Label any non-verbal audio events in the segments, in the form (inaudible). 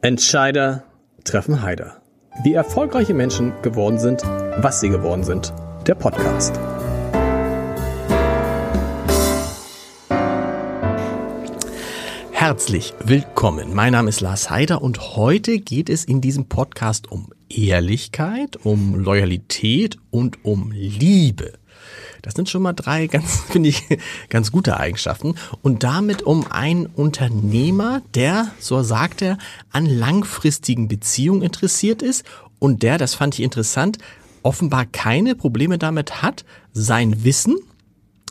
Entscheider treffen Heider. Wie erfolgreiche Menschen geworden sind, was sie geworden sind. Der Podcast. Herzlich willkommen. Mein Name ist Lars Heider und heute geht es in diesem Podcast um Ehrlichkeit, um Loyalität und um Liebe. Das sind schon mal drei ganz, (laughs) finde ich, ganz gute Eigenschaften. Und damit um einen Unternehmer, der, so sagt er, an langfristigen Beziehungen interessiert ist und der, das fand ich interessant, offenbar keine Probleme damit hat, sein Wissen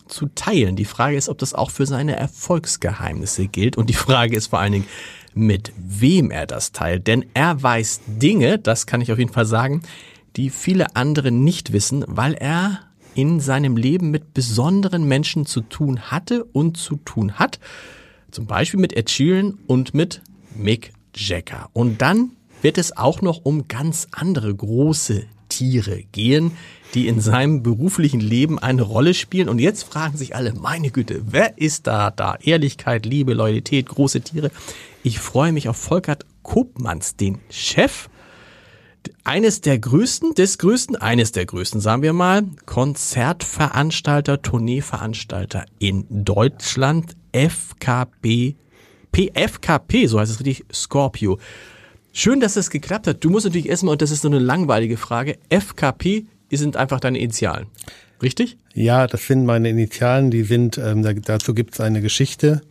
zu teilen. Die Frage ist, ob das auch für seine Erfolgsgeheimnisse gilt. Und die Frage ist vor allen Dingen, mit wem er das teilt. Denn er weiß Dinge, das kann ich auf jeden Fall sagen, die viele andere nicht wissen, weil er in seinem Leben mit besonderen Menschen zu tun hatte und zu tun hat. Zum Beispiel mit Ed Sheeran und mit Mick Jagger. Und dann wird es auch noch um ganz andere große Tiere gehen, die in seinem beruflichen Leben eine Rolle spielen. Und jetzt fragen sich alle, meine Güte, wer ist da da? Ehrlichkeit, Liebe, Loyalität, große Tiere. Ich freue mich auf Volkert Kopmanns, den Chef eines der größten, des größten, eines der größten, sagen wir mal, Konzertveranstalter, Tourneeveranstalter in Deutschland, FKP, PFKP, so heißt es richtig, Scorpio. Schön, dass das geklappt hat. Du musst natürlich erstmal, und das ist so eine langweilige Frage, FKP sind einfach deine Initialen. Richtig? Ja, das sind meine Initialen, die sind, ähm, da, dazu gibt es eine Geschichte.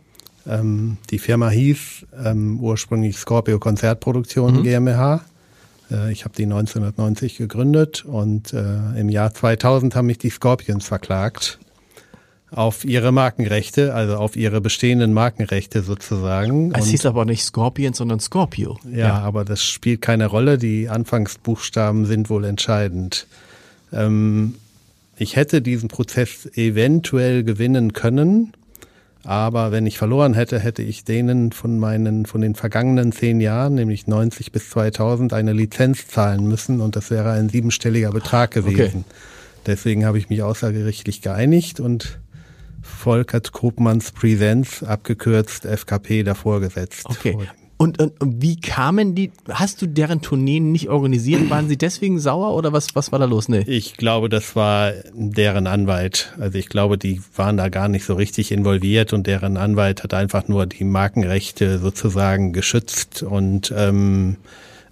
Ähm, die Firma hieß ähm, ursprünglich Scorpio Konzertproduktion mhm. GmbH. Äh, ich habe die 1990 gegründet und äh, im Jahr 2000 haben mich die Scorpions verklagt auf ihre Markenrechte, also auf ihre bestehenden Markenrechte sozusagen. Es hieß aber nicht Scorpion, sondern Scorpio. Ja, ja, aber das spielt keine Rolle. Die Anfangsbuchstaben sind wohl entscheidend. Ähm, ich hätte diesen Prozess eventuell gewinnen können, aber wenn ich verloren hätte, hätte ich denen von meinen, von den vergangenen zehn Jahren, nämlich 90 bis 2000, eine Lizenz zahlen müssen und das wäre ein siebenstelliger Betrag gewesen. Okay. Deswegen habe ich mich außergerichtlich geeinigt und Volkert Krupmanns Presents, abgekürzt FKP, davor gesetzt. Okay. Und, und, und, wie kamen die, hast du deren Tourneen nicht organisiert? Waren sie deswegen sauer oder was, was war da los? Nee. Ich glaube, das war deren Anwalt. Also ich glaube, die waren da gar nicht so richtig involviert und deren Anwalt hat einfach nur die Markenrechte sozusagen geschützt und ähm,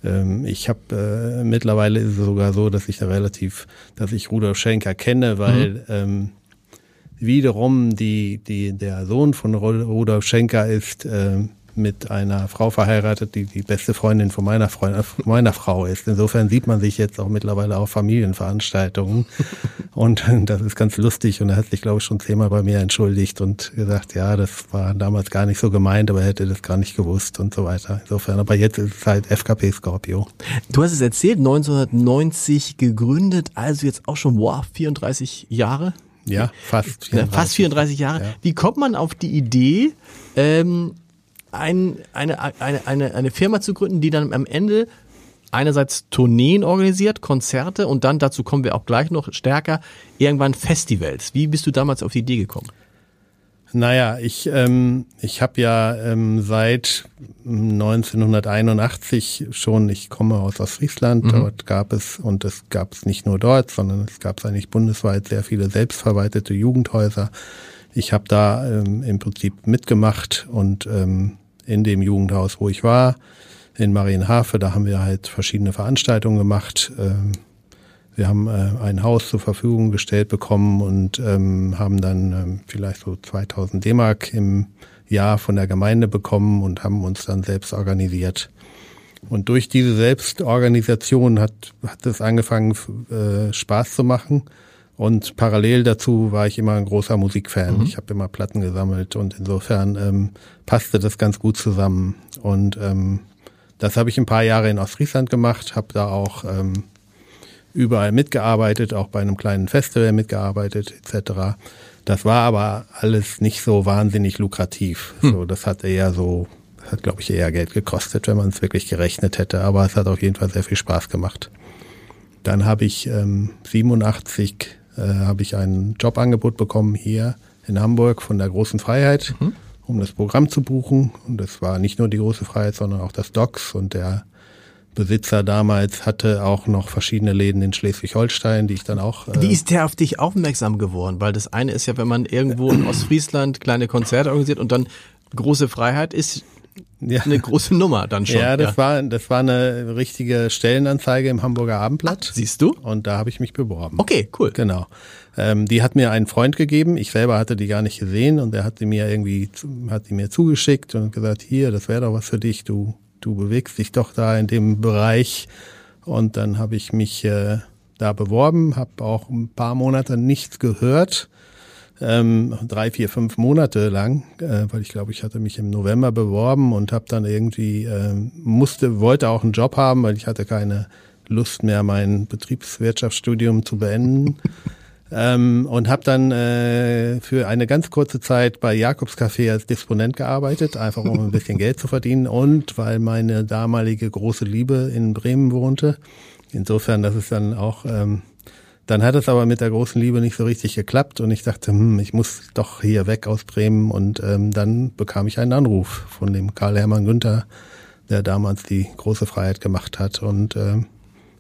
ähm ich habe äh, mittlerweile ist es sogar so, dass ich da relativ, dass ich Rudolf Schenker kenne, weil mhm. ähm, wiederum die, die, der Sohn von Rudolf Schenker ist äh, mit einer Frau verheiratet, die die beste Freundin von meiner, Freundin, meiner Frau ist. Insofern sieht man sich jetzt auch mittlerweile auf Familienveranstaltungen. (laughs) und das ist ganz lustig. Und er hat sich, glaube ich, schon zehnmal bei mir entschuldigt und gesagt, ja, das war damals gar nicht so gemeint, aber er hätte das gar nicht gewusst und so weiter. Insofern, aber jetzt ist es halt FKP Scorpio. Du hast es erzählt, 1990 gegründet, also jetzt auch schon, wow, 34 Jahre? Ja, fast 34, fast 34 Jahre. Ja. Wie kommt man auf die Idee, ähm, ein, eine, eine, eine, eine Firma zu gründen, die dann am Ende einerseits Tourneen organisiert, Konzerte und dann, dazu kommen wir auch gleich noch stärker, irgendwann Festivals. Wie bist du damals auf die Idee gekommen? Naja, ich, ähm, ich habe ja ähm, seit 1981 schon, ich komme aus Ostfriesland, mhm. dort gab es, und es gab es nicht nur dort, sondern es gab eigentlich bundesweit sehr viele selbstverwaltete Jugendhäuser. Ich habe da ähm, im Prinzip mitgemacht und ähm, in dem Jugendhaus, wo ich war, in Marienhafe. Da haben wir halt verschiedene Veranstaltungen gemacht. Ähm, wir haben äh, ein Haus zur Verfügung gestellt bekommen und ähm, haben dann ähm, vielleicht so 2000 D-Mark im Jahr von der Gemeinde bekommen und haben uns dann selbst organisiert. Und durch diese Selbstorganisation hat, hat es angefangen, äh, Spaß zu machen. Und parallel dazu war ich immer ein großer Musikfan. Mhm. Ich habe immer Platten gesammelt und insofern ähm, passte das ganz gut zusammen. Und ähm, das habe ich ein paar Jahre in Ostfriesland gemacht, habe da auch ähm, überall mitgearbeitet, auch bei einem kleinen Festival mitgearbeitet etc. Das war aber alles nicht so wahnsinnig lukrativ. Hm. So, das hat eher so, hat glaube ich eher Geld gekostet, wenn man es wirklich gerechnet hätte. Aber es hat auf jeden Fall sehr viel Spaß gemacht. Dann habe ich ähm, 87 äh, habe ich ein Jobangebot bekommen hier in Hamburg von der Großen Freiheit. Mhm. um das Programm zu buchen. Und das war nicht nur die große Freiheit, sondern auch das Docs und der Besitzer damals hatte auch noch verschiedene Läden in Schleswig-Holstein, die ich dann auch. Äh Wie ist der auf dich aufmerksam geworden? Weil das eine ist ja, wenn man irgendwo in (clears throat) Ostfriesland kleine Konzerte organisiert und dann große Freiheit ist ja. eine große Nummer dann schon. Ja, das ja. war das war eine richtige Stellenanzeige im Hamburger Abendblatt. Ach, siehst du? Und da habe ich mich beworben. Okay, cool. Genau. Ähm, die hat mir einen Freund gegeben. Ich selber hatte die gar nicht gesehen und der hat die mir irgendwie hat die mir zugeschickt und gesagt, hier, das wäre doch was für dich. Du du bewegst dich doch da in dem Bereich. Und dann habe ich mich äh, da beworben, habe auch ein paar Monate nichts gehört. Ähm, drei, vier, fünf Monate lang, äh, weil ich glaube, ich hatte mich im November beworben und habe dann irgendwie äh, musste, wollte auch einen Job haben, weil ich hatte keine Lust mehr, mein Betriebswirtschaftsstudium zu beenden. (laughs) Ähm, und habe dann äh, für eine ganz kurze Zeit bei Jakobs Café als Disponent gearbeitet, einfach um ein bisschen Geld zu verdienen und weil meine damalige große Liebe in Bremen wohnte. Insofern, das ist dann auch, ähm, dann hat es aber mit der großen Liebe nicht so richtig geklappt und ich dachte, hm, ich muss doch hier weg aus Bremen und ähm, dann bekam ich einen Anruf von dem Karl Hermann Günther, der damals die große Freiheit gemacht hat und ähm,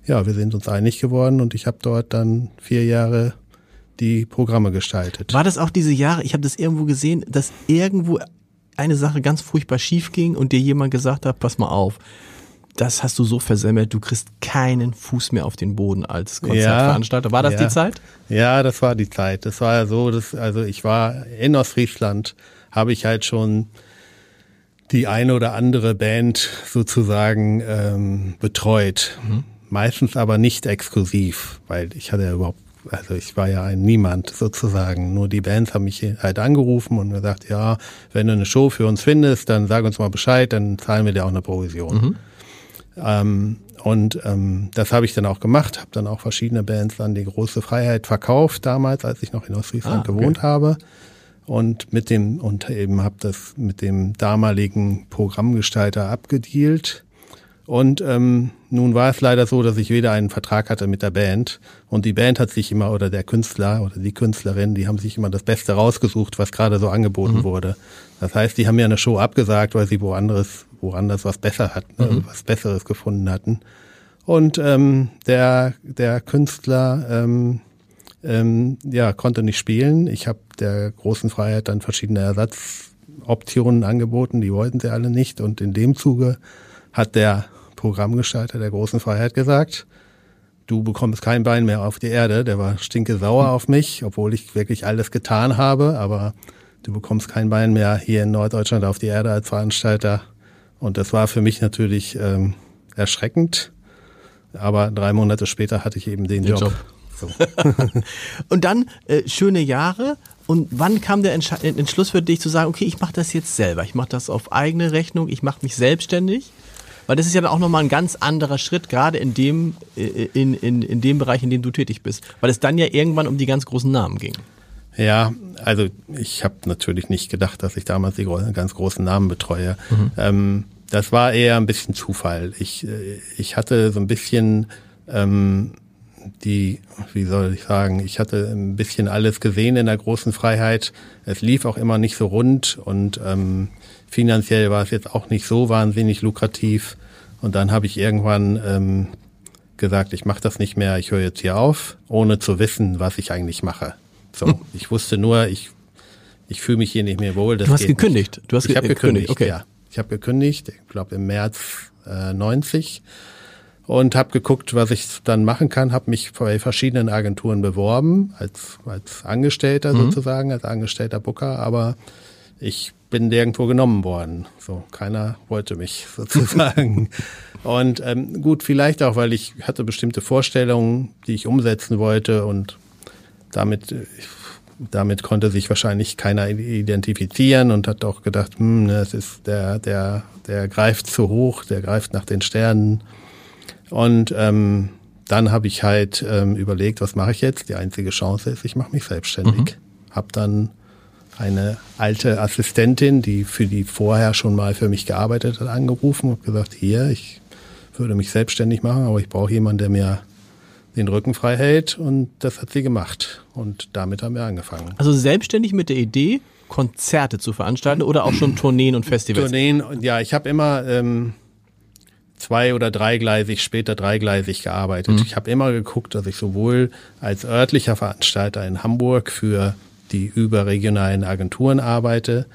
ja, wir sind uns einig geworden und ich habe dort dann vier Jahre die Programme gestaltet. War das auch diese Jahre, ich habe das irgendwo gesehen, dass irgendwo eine Sache ganz furchtbar schief ging und dir jemand gesagt hat, pass mal auf, das hast du so versemmelt, du kriegst keinen Fuß mehr auf den Boden als Konzertveranstalter. War das ja, die Zeit? Ja, das war die Zeit. Das war ja so, dass, also ich war in Ostfriesland, habe ich halt schon die eine oder andere Band sozusagen ähm, betreut. Mhm. Meistens aber nicht exklusiv, weil ich hatte ja überhaupt also ich war ja ein Niemand sozusagen. Nur die Bands haben mich halt angerufen und gesagt, ja, wenn du eine Show für uns findest, dann sag uns mal Bescheid, dann zahlen wir dir auch eine Provision. Mhm. Ähm, und ähm, das habe ich dann auch gemacht, habe dann auch verschiedene Bands an die große Freiheit verkauft damals, als ich noch in Ostfriesland ah, okay. gewohnt habe. Und mit dem und eben habe das mit dem damaligen Programmgestalter abgedealt und ähm, nun war es leider so, dass ich weder einen Vertrag hatte mit der Band und die Band hat sich immer oder der Künstler oder die Künstlerin, die haben sich immer das Beste rausgesucht, was gerade so angeboten mhm. wurde. Das heißt, die haben mir eine Show abgesagt, weil sie woanders, woanders was besser hatten, mhm. was Besseres gefunden hatten. Und ähm, der der Künstler ähm, ähm, ja konnte nicht spielen. Ich habe der großen Freiheit dann verschiedene Ersatzoptionen angeboten, die wollten sie alle nicht und in dem Zuge hat der Programmgestalter der großen Freiheit gesagt, du bekommst kein Bein mehr auf die Erde. Der war stinke sauer auf mich, obwohl ich wirklich alles getan habe, aber du bekommst kein Bein mehr hier in Norddeutschland auf die Erde als Veranstalter. Und das war für mich natürlich ähm, erschreckend. Aber drei Monate später hatte ich eben den, den Job. Job. So. (laughs) und dann äh, schöne Jahre. Und wann kam der Entsch Entschluss für dich zu sagen, okay, ich mache das jetzt selber, ich mache das auf eigene Rechnung, ich mache mich selbstständig? Weil das ist ja dann auch nochmal ein ganz anderer Schritt, gerade in dem, äh, in, in, in dem Bereich, in dem du tätig bist. Weil es dann ja irgendwann um die ganz großen Namen ging. Ja, also ich habe natürlich nicht gedacht, dass ich damals die ganz großen Namen betreue. Mhm. Ähm, das war eher ein bisschen Zufall. Ich, äh, ich hatte so ein bisschen ähm, die, wie soll ich sagen, ich hatte ein bisschen alles gesehen in der großen Freiheit. Es lief auch immer nicht so rund und ähm, Finanziell war es jetzt auch nicht so wahnsinnig lukrativ. Und dann habe ich irgendwann ähm, gesagt, ich mache das nicht mehr, ich höre jetzt hier auf, ohne zu wissen, was ich eigentlich mache. So, ich wusste nur, ich, ich fühle mich hier nicht mehr wohl. du hast gekündigt. Nicht. Du hast ich habe gekündigt, okay. ja. Ich habe gekündigt, ich glaube im März äh, 90 und habe geguckt, was ich dann machen kann, habe mich bei verschiedenen Agenturen beworben, als, als Angestellter mhm. sozusagen, als angestellter Booker, aber ich bin nirgendwo genommen worden. So, keiner wollte mich (laughs) sozusagen. und ähm, gut, vielleicht auch, weil ich hatte bestimmte Vorstellungen, die ich umsetzen wollte und damit, damit konnte sich wahrscheinlich keiner identifizieren und hat auch gedacht, hm, es ist der, der, der greift zu hoch, der greift nach den Sternen. Und ähm, dann habe ich halt ähm, überlegt, was mache ich jetzt? Die einzige Chance ist, ich mache mich selbstständig. Mhm. Hab dann eine alte Assistentin, die für die vorher schon mal für mich gearbeitet hat, angerufen und gesagt, hier, ich würde mich selbstständig machen, aber ich brauche jemanden, der mir den Rücken frei hält und das hat sie gemacht und damit haben wir angefangen. Also selbstständig mit der Idee, Konzerte zu veranstalten oder auch schon Tourneen und Festivals? Tourneen, ja, ich habe immer ähm, zwei- oder dreigleisig, später dreigleisig gearbeitet. Mhm. Ich habe immer geguckt, dass ich sowohl als örtlicher Veranstalter in Hamburg für die überregionalen Agenturen arbeite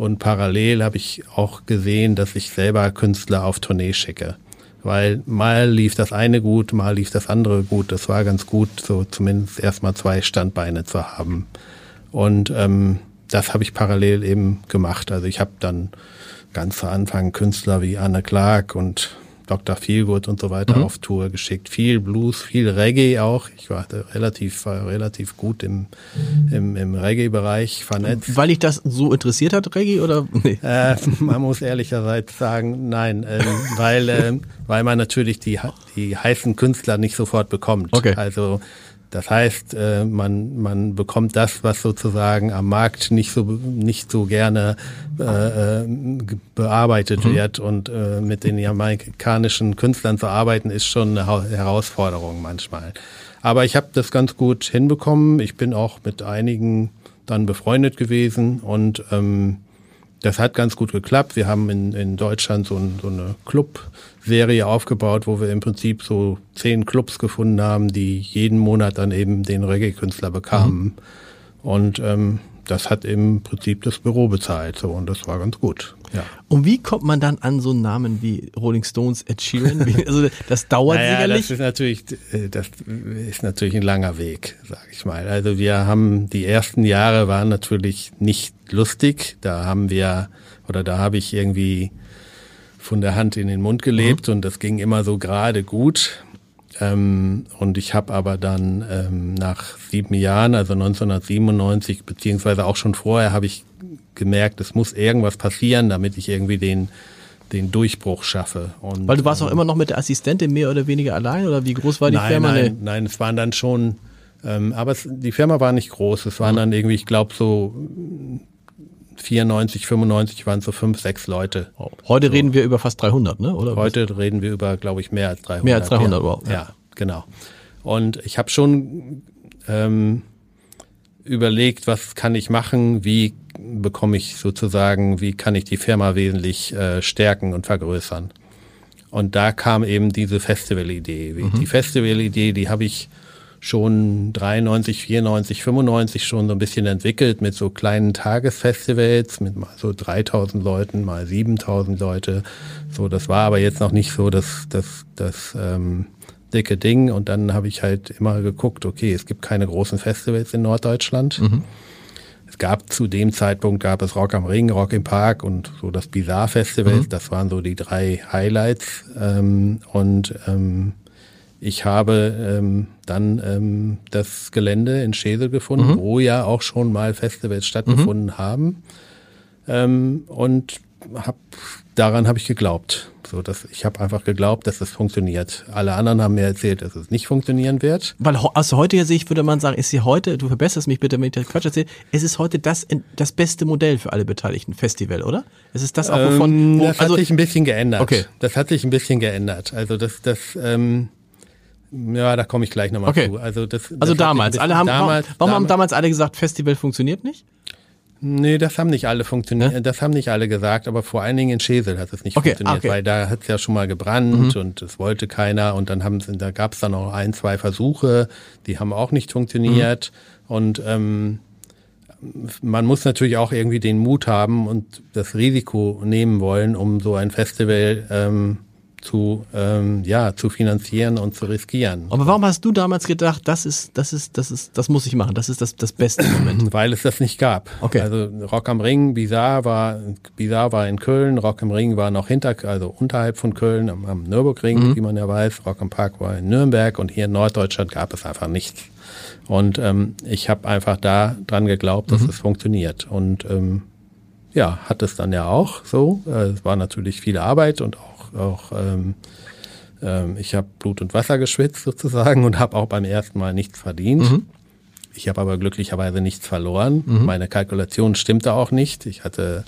und parallel habe ich auch gesehen, dass ich selber Künstler auf Tournee schicke. Weil mal lief das eine gut, mal lief das andere gut. Das war ganz gut, so zumindest erstmal zwei Standbeine zu haben. Und ähm, das habe ich parallel eben gemacht. Also ich habe dann ganz zu Anfang Künstler wie Anne Clark und Dr. Feelgood und so weiter mhm. auf Tour geschickt. Viel Blues, viel Reggae auch. Ich war relativ, war relativ gut im, im, im Reggae-Bereich vernetzt. Weil ich das so interessiert hat, Reggae oder? (laughs) Nee. Äh, man muss ehrlicherweise sagen, nein, äh, weil, äh, weil man natürlich die, die heißen Künstler nicht sofort bekommt. Okay. Also das heißt, äh, man, man bekommt das, was sozusagen am Markt nicht so, nicht so gerne äh, äh bearbeitet mhm. wird. Und äh, mit den jamaikanischen Künstlern zu arbeiten, ist schon eine Herausforderung manchmal. Aber ich habe das ganz gut hinbekommen. Ich bin auch mit einigen dann befreundet gewesen und ähm, das hat ganz gut geklappt. Wir haben in, in Deutschland so, ein, so eine Club-Serie aufgebaut, wo wir im Prinzip so zehn Clubs gefunden haben, die jeden Monat dann eben den Reggae-Künstler bekamen. Mhm. Und ähm, das hat im Prinzip das Büro bezahlt so und das war ganz gut. Ja. Und wie kommt man dann an so einen Namen wie Rolling Stones, Ed Sheeran? (laughs) also das dauert naja, sicherlich. Das ist natürlich, äh, das ist natürlich ein langer Weg, sage ich mal. Also wir haben die ersten Jahre waren natürlich nicht lustig. Da haben wir oder da habe ich irgendwie von der Hand in den Mund gelebt mhm. und das ging immer so gerade gut. Ähm, und ich habe aber dann ähm, nach sieben Jahren, also 1997, beziehungsweise auch schon vorher, habe ich gemerkt, es muss irgendwas passieren, damit ich irgendwie den den Durchbruch schaffe. Und, Weil du warst ähm, auch immer noch mit der Assistentin mehr oder weniger allein oder wie groß war die nein, Firma? Nein, nein, es waren dann schon, ähm, aber es, die Firma war nicht groß. Es waren mhm. dann irgendwie, ich glaube so 94, 95 waren so fünf, sechs Leute. Heute so. reden wir über fast 300, ne? Oder? Heute was? reden wir über, glaube ich, mehr als 300. Mehr als 300, ja. wow. Ja, genau. Und ich habe schon ähm, überlegt, was kann ich machen, wie bekomme ich sozusagen, wie kann ich die Firma wesentlich äh, stärken und vergrößern. Und da kam eben diese Festivalidee. Mhm. Die Festivalidee, die habe ich schon 93, 94, 95 schon so ein bisschen entwickelt mit so kleinen Tagesfestivals mit mal so 3000 Leuten, mal 7000 Leute. So, das war aber jetzt noch nicht so das, das, das ähm, dicke Ding. Und dann habe ich halt immer geguckt, okay, es gibt keine großen Festivals in Norddeutschland. Mhm. Es gab zu dem Zeitpunkt gab es Rock am Ring, Rock im Park und so das Bizarre Festival. Mhm. Das waren so die drei Highlights. Ähm, und ähm, ich habe ähm, dann ähm, das Gelände in Schesel gefunden, mhm. wo ja auch schon mal Festivals stattgefunden mhm. haben. Ähm, und hab, daran habe ich geglaubt. So, dass ich habe einfach geglaubt, dass das funktioniert. Alle anderen haben mir erzählt, dass es nicht funktionieren wird. Weil aus heutiger Sicht würde man sagen, ist sie heute, du verbesserst mich bitte, wenn ich das Quatsch erzähle, es ist heute das, das beste Modell für alle Beteiligten Festival, oder? Es ist das auch, wovon... Ähm, wo, das also, hat sich ein bisschen geändert. Okay. Das hat sich ein bisschen geändert. Also das, das ähm, ja, da komme ich gleich nochmal okay. zu. Also, das, das also damals. Alle haben, damals, warum, warum haben damals alle gesagt, Festival funktioniert nicht? Nee, das haben nicht alle funktioniert, ja? das haben nicht alle gesagt, aber vor allen Dingen in Schesel hat es nicht okay, funktioniert, okay. weil da hat es ja schon mal gebrannt mhm. und es wollte keiner und dann haben da gab es dann auch ein, zwei Versuche, die haben auch nicht funktioniert mhm. und ähm, man muss natürlich auch irgendwie den Mut haben und das Risiko nehmen wollen, um so ein Festival ähm, zu, ähm, ja, zu finanzieren und zu riskieren. Aber warum hast du damals gedacht, das ist, das ist, das ist, das muss ich machen, das ist das, das beste Moment? (clears throat) Weil es das nicht gab. Okay. Also Rock am Ring, Bizarre war, Bizarre war in Köln, Rock am Ring war noch hinter, also unterhalb von Köln, am, am Nürburgring, mhm. wie man ja weiß. Rock am Park war in Nürnberg und hier in Norddeutschland gab es einfach nichts. Und ähm, ich habe einfach da dran geglaubt, dass mhm. es funktioniert. Und ähm, ja, hat es dann ja auch so. Äh, es war natürlich viel Arbeit und auch auch ähm, ähm, ich habe Blut und Wasser geschwitzt sozusagen und habe auch beim ersten Mal nichts verdient. Mhm. Ich habe aber glücklicherweise nichts verloren. Mhm. Meine Kalkulation stimmte auch nicht. Ich hatte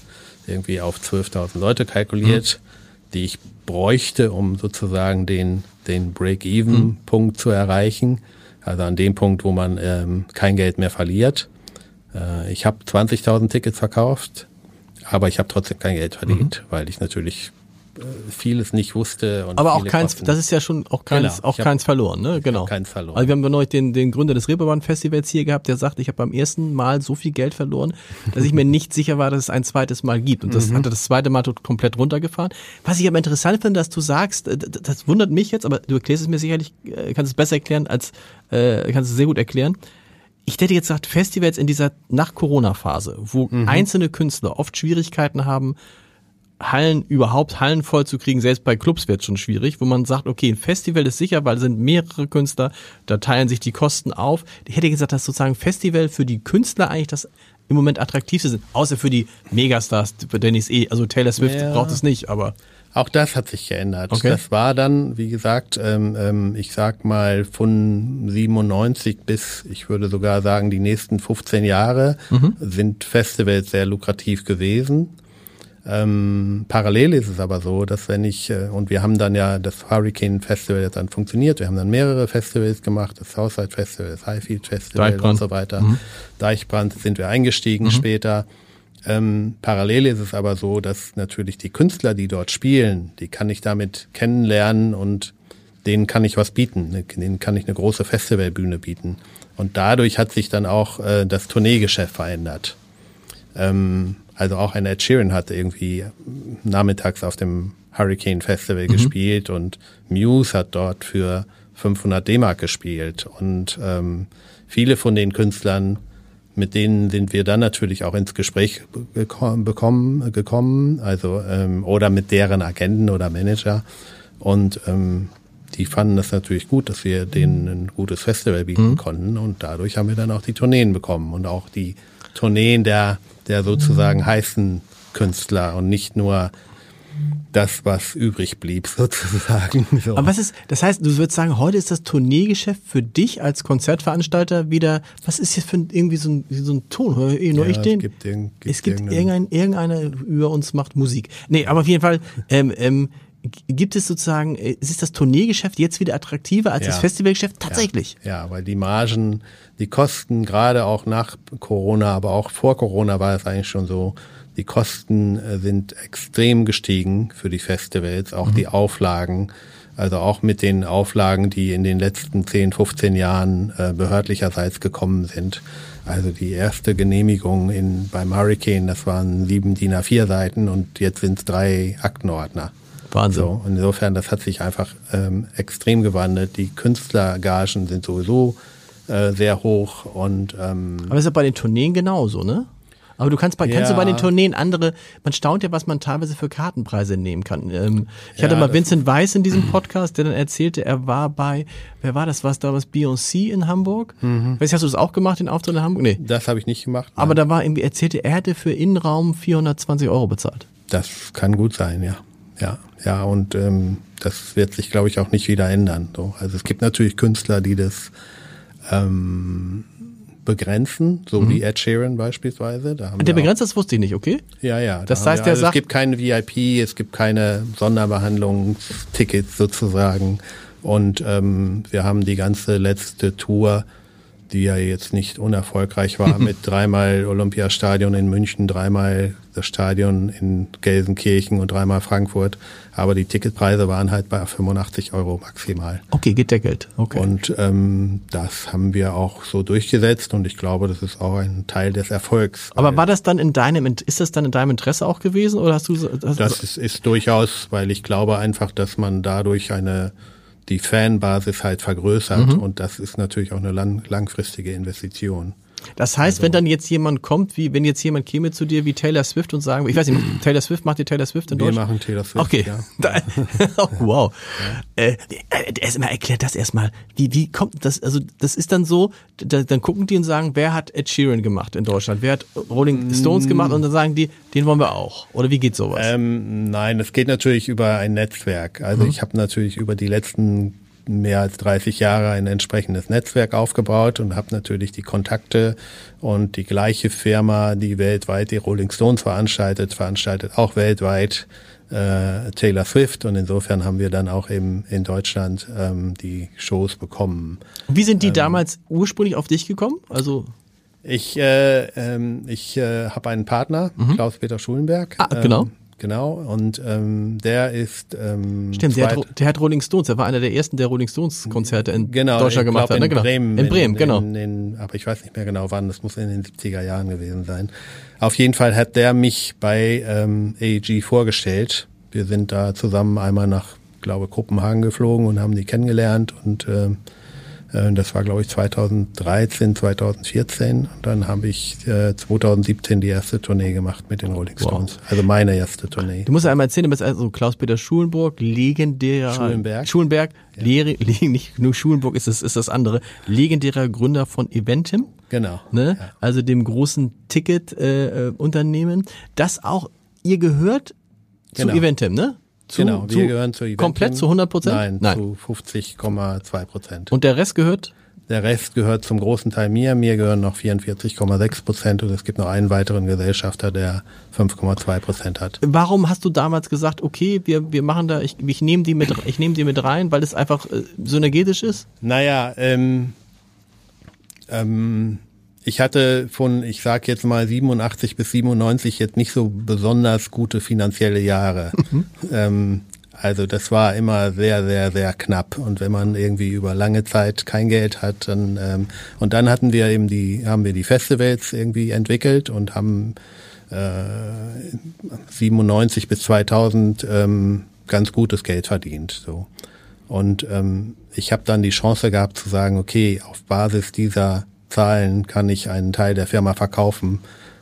irgendwie auf 12.000 Leute kalkuliert. Mhm. die ich bräuchte, um sozusagen den, den Break-Even-Punkt zu erreichen. Also an dem Punkt, wo man ähm, kein Geld mehr verliert. Äh, ich habe 20.000 Tickets verkauft, aber ich habe trotzdem kein Geld verdient, mhm. weil ich natürlich vieles nicht wusste. Und Aber auch keins, Kosten. das ist ja schon auch keins, genau, auch hab, keins verloren, ne? Genau. Keins verloren. Also wir haben neulich den, den Gründer des Reeperbahn Festivals hier gehabt, der sagt, ich habe beim ersten Mal so viel Geld verloren, dass ich mir nicht (laughs) sicher war, dass es ein zweites Mal gibt. Und das mhm. hatte das zweite Mal komplett runtergefahren. Was ich aber interessant finde, dass du sagst, äh, das wundert mich jetzt, aber du erklärst es mir sicherlich, äh, kannst es besser erklären als, äh, kannst es sehr gut erklären ich hätte jetzt gesagt, Festivals in dieser Nach-Corona-Phase, wo mhm. einzelne Künstler oft Schwierigkeiten haben, Hallen überhaupt Hallen voll zu kriegen, selbst bei Clubs wird schon schwierig, wo man sagt, okay, ein Festival ist sicher, weil es sind mehrere Künstler, da teilen sich die Kosten auf. Ich hätte gesagt, dass sozusagen Festival für die Künstler eigentlich das im Moment attraktivste sind, außer für die Megastars, für Dennis E. Also Taylor Swift ja. braucht es nicht, aber auch das hat sich geändert. Okay. Das war dann, wie gesagt, ähm, ähm, ich sag mal von 97 bis, ich würde sogar sagen, die nächsten 15 Jahre mhm. sind Festivals sehr lukrativ gewesen. Ähm, parallel ist es aber so, dass wenn ich, äh, und wir haben dann ja das Hurricane Festival jetzt dann funktioniert, wir haben dann mehrere Festivals gemacht, das Southside Festival, das Highfield Festival Deichbrand. und so weiter. Mhm. Deichbrand sind wir eingestiegen mhm. später. Ähm, parallel ist es aber so, dass natürlich die Künstler, die dort spielen, die kann ich damit kennenlernen und denen kann ich was bieten, denen kann ich eine große Festivalbühne bieten. Und dadurch hat sich dann auch äh, das Tourneegeschäft verändert. Ähm, also auch ein Ed Sheeran hat irgendwie nachmittags auf dem Hurricane Festival mhm. gespielt und Muse hat dort für 500 D-Mark gespielt. Und ähm, viele von den Künstlern, mit denen sind wir dann natürlich auch ins Gespräch bekommen, gekommen, also ähm, oder mit deren Agenten oder Manager. Und ähm, die fanden das natürlich gut, dass wir denen ein gutes Festival bieten mhm. konnten. Und dadurch haben wir dann auch die Tourneen bekommen und auch die Tourneen der der sozusagen mhm. heißen Künstler und nicht nur das, was übrig blieb, (laughs) sozusagen. So. Aber was ist, das heißt, du würdest sagen, heute ist das Tourneegeschäft für dich als Konzertveranstalter wieder, was ist jetzt für ein, irgendwie so ein, so ein Ton? Hör nur ja, ich den? Es gibt, den, gibt es gibt irgendein, irgendeiner über uns macht Musik. Nee, aber auf jeden Fall, ähm, ähm, gibt es sozusagen, äh, ist das Tourneegeschäft jetzt wieder attraktiver als ja. das Festivalgeschäft? Tatsächlich. Ja. ja, weil die Margen, die Kosten, gerade auch nach Corona, aber auch vor Corona war es eigentlich schon so, die Kosten äh, sind extrem gestiegen für die Festivals, auch mhm. die Auflagen. Also auch mit den Auflagen, die in den letzten 10, 15 Jahren äh, behördlicherseits gekommen sind. Also die erste Genehmigung in, beim Hurricane, das waren sieben DIN A4 Seiten und jetzt sind es drei Aktenordner. Wahnsinn. So, insofern, das hat sich einfach ähm, extrem gewandelt. Die Künstlergagen sind sowieso äh, sehr hoch und ähm, Aber ist ja bei den Tourneen genauso, ne? Aber du kannst bei, ja. kannst du bei den Tourneen andere, man staunt ja, was man teilweise für Kartenpreise nehmen kann. Ähm, ich ja, hatte mal Vincent Weiss in diesem (clears throat) Podcast, der dann erzählte, er war bei, wer war das, was damals Beyoncé in Hamburg? Mhm. Weißt du, hast du das auch gemacht, den Auftritt in Hamburg? Nee. Das habe ich nicht gemacht. Aber da war irgendwie, erzählte, er hätte für Innenraum 420 Euro bezahlt. Das kann gut sein, ja. Ja, ja, und ähm, das wird sich, glaube ich, auch nicht wieder ändern. So. Also es gibt natürlich Künstler, die das ähm, begrenzen, so mhm. wie Ed Sheeran beispielsweise. Da haben der begrenzt, das wusste ich nicht, okay? Ja, ja. Das heißt, wir, der also sagt, es gibt keine VIP, es gibt keine Sonderbehandlungstickets sozusagen. Und ähm, wir haben die ganze letzte Tour die ja jetzt nicht unerfolgreich war, (laughs) mit dreimal Olympiastadion in München, dreimal das Stadion in Gelsenkirchen und dreimal Frankfurt. Aber die Ticketpreise waren halt bei 85 Euro maximal. Okay, gedeckelt. Okay. Und ähm, das haben wir auch so durchgesetzt und ich glaube, das ist auch ein Teil des Erfolgs. Aber war das dann in deinem, ist das dann in deinem Interesse auch gewesen oder hast du? Hast das ist, ist durchaus, weil ich glaube einfach, dass man dadurch eine die Fanbasis halt vergrößert mhm. und das ist natürlich auch eine lang, langfristige Investition. Das heißt, also, wenn dann jetzt jemand kommt, wie wenn jetzt jemand käme zu dir wie Taylor Swift und sagen, ich weiß nicht, (clears throat) Taylor Swift macht ihr Taylor Swift in Deutschland? Wir machen Taylor Swift. Okay. Ja. (laughs) (laughs) oh, wow. Ja. Äh, äh erstmal erklärt das erstmal. Wie, wie kommt das? Also das ist dann so, da, dann gucken die und sagen, wer hat Ed Sheeran gemacht in Deutschland? Wer hat Rolling Stones gemacht? Und dann sagen die, den wollen wir auch. Oder wie geht sowas? Ähm, nein, es geht natürlich über ein Netzwerk. Also mhm. ich habe natürlich über die letzten mehr als 30 Jahre ein entsprechendes Netzwerk aufgebaut und habe natürlich die Kontakte und die gleiche Firma, die weltweit die Rolling Stones veranstaltet, veranstaltet auch weltweit äh, Taylor Swift und insofern haben wir dann auch eben in Deutschland ähm, die Shows bekommen. Wie sind die ähm, damals ursprünglich auf dich gekommen? Also ich äh, ähm, ich äh, habe einen Partner, mhm. Klaus-Peter Schulenberg. Ah, genau. Ähm, Genau, und ähm, der ist. Ähm, Stimmt, der hat, der hat Rolling Stones, der war einer der ersten, der Rolling Stones Konzerte in genau, Deutschland gemacht hat. Ne? In genau. Bremen. In Bremen, in, genau. In, in, aber ich weiß nicht mehr genau wann, das muss in den 70er Jahren gewesen sein. Auf jeden Fall hat der mich bei ähm, AEG vorgestellt. Wir sind da zusammen einmal nach, glaube Kopenhagen geflogen und haben die kennengelernt und ähm, äh, das war, glaube ich, 2013, 2014. Und dann habe ich äh, 2017 die erste Tournee gemacht mit den Rolling Stones. Wow. Also meine erste Tournee. Du musst ja einmal erzählen, du bist also Klaus-Peter Schulenburg, legendärer Schulenberg. Schulenberg, ja. Lehre, (laughs) nicht nur Schulenburg ist das, ist das andere, legendärer Gründer von Eventim. Genau. Ne? Ja. Also dem großen Ticket-Unternehmen, äh, das auch, ihr gehört genau. zu Eventim, ne? Zu, genau, wir zu, gehören zu Eventim. Komplett zu 100 Prozent? Nein, Nein, zu 50,2 Prozent. Und der Rest gehört? Der Rest gehört zum großen Teil mir. Mir gehören noch 44,6 Prozent und es gibt noch einen weiteren Gesellschafter, der 5,2 Prozent hat. Warum hast du damals gesagt, okay, wir, wir machen da, ich, ich nehme die mit, ich nehme die mit rein, weil es einfach äh, synergetisch ist? Naja, ähm, ähm, ich hatte von, ich sag jetzt mal 87 bis 97 jetzt nicht so besonders gute finanzielle Jahre. Mhm. Ähm, also das war immer sehr, sehr, sehr knapp. Und wenn man irgendwie über lange Zeit kein Geld hat, dann ähm, und dann hatten wir eben die, haben wir die Festivals irgendwie entwickelt und haben äh, 97 bis 2000 ähm, ganz gutes Geld verdient. So und ähm, ich habe dann die Chance gehabt zu sagen, okay, auf Basis dieser Zahlen kann ich einen Teil der Firma verkaufen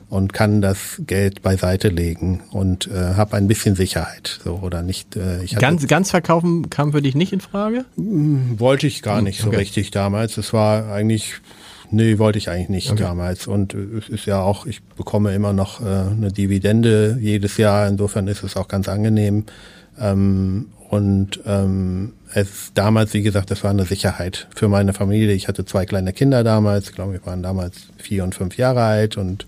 und kann das Geld beiseite legen und äh, habe ein bisschen Sicherheit so oder nicht äh, ich ganz ganz verkaufen kam für dich nicht in Frage? Hm, wollte ich gar nicht okay. so richtig damals. Es war eigentlich nee wollte ich eigentlich nicht okay. damals. Und es ist ja auch ich bekomme immer noch äh, eine Dividende jedes Jahr. Insofern ist es auch ganz angenehm. Ähm, und ähm, es damals, wie gesagt, das war eine Sicherheit für meine Familie. Ich hatte zwei kleine Kinder damals, ich glaube, wir waren damals vier und fünf Jahre alt und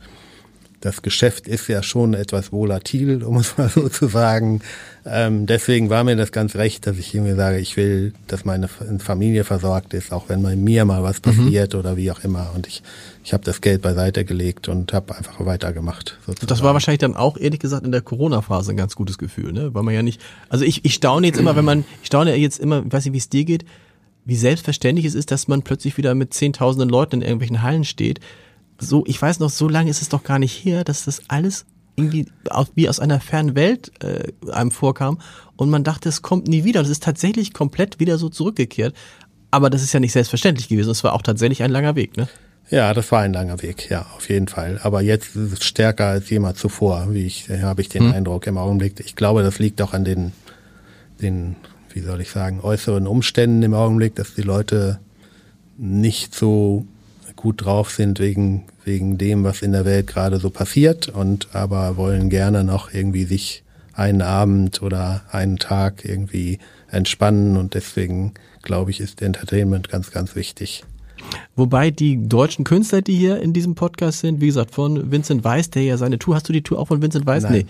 das Geschäft ist ja schon etwas volatil, (laughs) um es mal so zu sagen. Ähm, deswegen war mir das ganz recht, dass ich irgendwie sage, ich will, dass meine Familie versorgt ist, auch wenn bei mir mal was mhm. passiert mhm. oder wie auch immer. Und ich, ich habe das Geld beiseite gelegt und habe einfach weitergemacht. Sozusagen. Das war wahrscheinlich dann auch, ehrlich gesagt, in der Corona-Phase ein ganz gutes Gefühl, ne? Weil man ja nicht, also ich, ich staune jetzt immer, wenn man, ich staune jetzt immer, ich weiß nicht, wie es dir geht, wie selbstverständlich es ist, dass man plötzlich wieder mit zehntausenden Leuten in irgendwelchen Hallen steht so, ich weiß noch, so lange ist es doch gar nicht her, dass das alles irgendwie wie aus einer fernen Welt äh, einem vorkam und man dachte, es kommt nie wieder. Das ist tatsächlich komplett wieder so zurückgekehrt. Aber das ist ja nicht selbstverständlich gewesen. Es war auch tatsächlich ein langer Weg, ne? Ja, das war ein langer Weg, ja, auf jeden Fall. Aber jetzt ist es stärker als jemals zuvor, wie ich, habe ich den hm. Eindruck im Augenblick. Ich glaube, das liegt auch an den, den, wie soll ich sagen, äußeren Umständen im Augenblick, dass die Leute nicht so gut drauf sind wegen, wegen dem, was in der Welt gerade so passiert und aber wollen gerne noch irgendwie sich einen Abend oder einen Tag irgendwie entspannen und deswegen glaube ich, ist Entertainment ganz, ganz wichtig. Wobei die deutschen Künstler, die hier in diesem Podcast sind, wie gesagt, von Vincent Weiss, der ja seine Tour, hast du die Tour auch von Vincent Weiss? Nein. Nee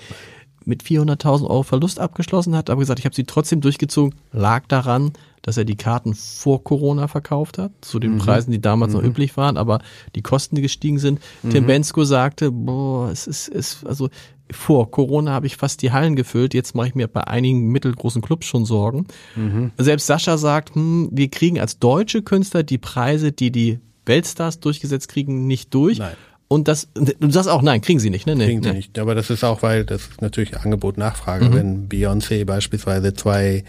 mit 400.000 Euro Verlust abgeschlossen hat, aber gesagt, ich habe sie trotzdem durchgezogen, lag daran, dass er die Karten vor Corona verkauft hat, zu den mhm. Preisen, die damals mhm. noch üblich waren, aber die Kosten, die gestiegen sind. Mhm. Tim Bensko sagte, boah, es ist, es, also vor Corona habe ich fast die Hallen gefüllt, jetzt mache ich mir bei einigen mittelgroßen Clubs schon Sorgen. Mhm. Selbst Sascha sagt, hm, wir kriegen als deutsche Künstler die Preise, die die Weltstars durchgesetzt kriegen, nicht durch. Nein. Und das, du sagst auch, nein, kriegen sie nicht, ne? Nee, kriegen sie nicht. Aber das ist auch, weil das ist natürlich Angebot-Nachfrage. Mhm. Wenn Beyoncé beispielsweise zwei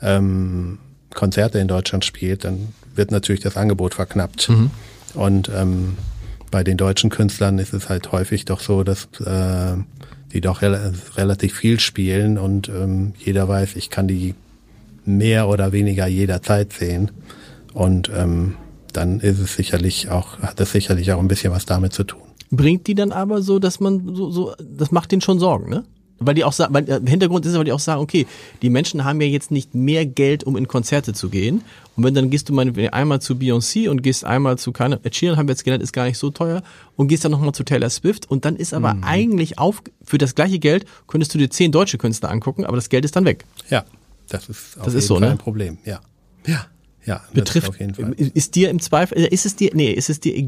ähm, Konzerte in Deutschland spielt, dann wird natürlich das Angebot verknappt. Mhm. Und ähm, bei den deutschen Künstlern ist es halt häufig doch so, dass äh, die doch rel relativ viel spielen und ähm, jeder weiß, ich kann die mehr oder weniger jederzeit sehen. Und ähm, dann ist es sicherlich auch, hat es sicherlich auch ein bisschen was damit zu tun bringt die dann aber so, dass man so, so das macht den schon Sorgen, ne? weil die auch sagen, weil der Hintergrund ist, weil die auch sagen, okay, die Menschen haben ja jetzt nicht mehr Geld, um in Konzerte zu gehen. Und wenn dann gehst du mal einmal zu Beyoncé und gehst einmal zu keine Ed Sheeran, haben wir jetzt gelernt, ist gar nicht so teuer und gehst dann nochmal zu Taylor Swift und dann ist aber mhm. eigentlich auf für das gleiche Geld könntest du dir zehn deutsche Künstler angucken, aber das Geld ist dann weg. Ja, das ist auf das jeden ist so, Fall ne? ein Problem. Ja, ja. Ja, betrifft. Auf jeden Fall. Ist dir im Zweifel, äh, ist es dir, nee, ist es dir,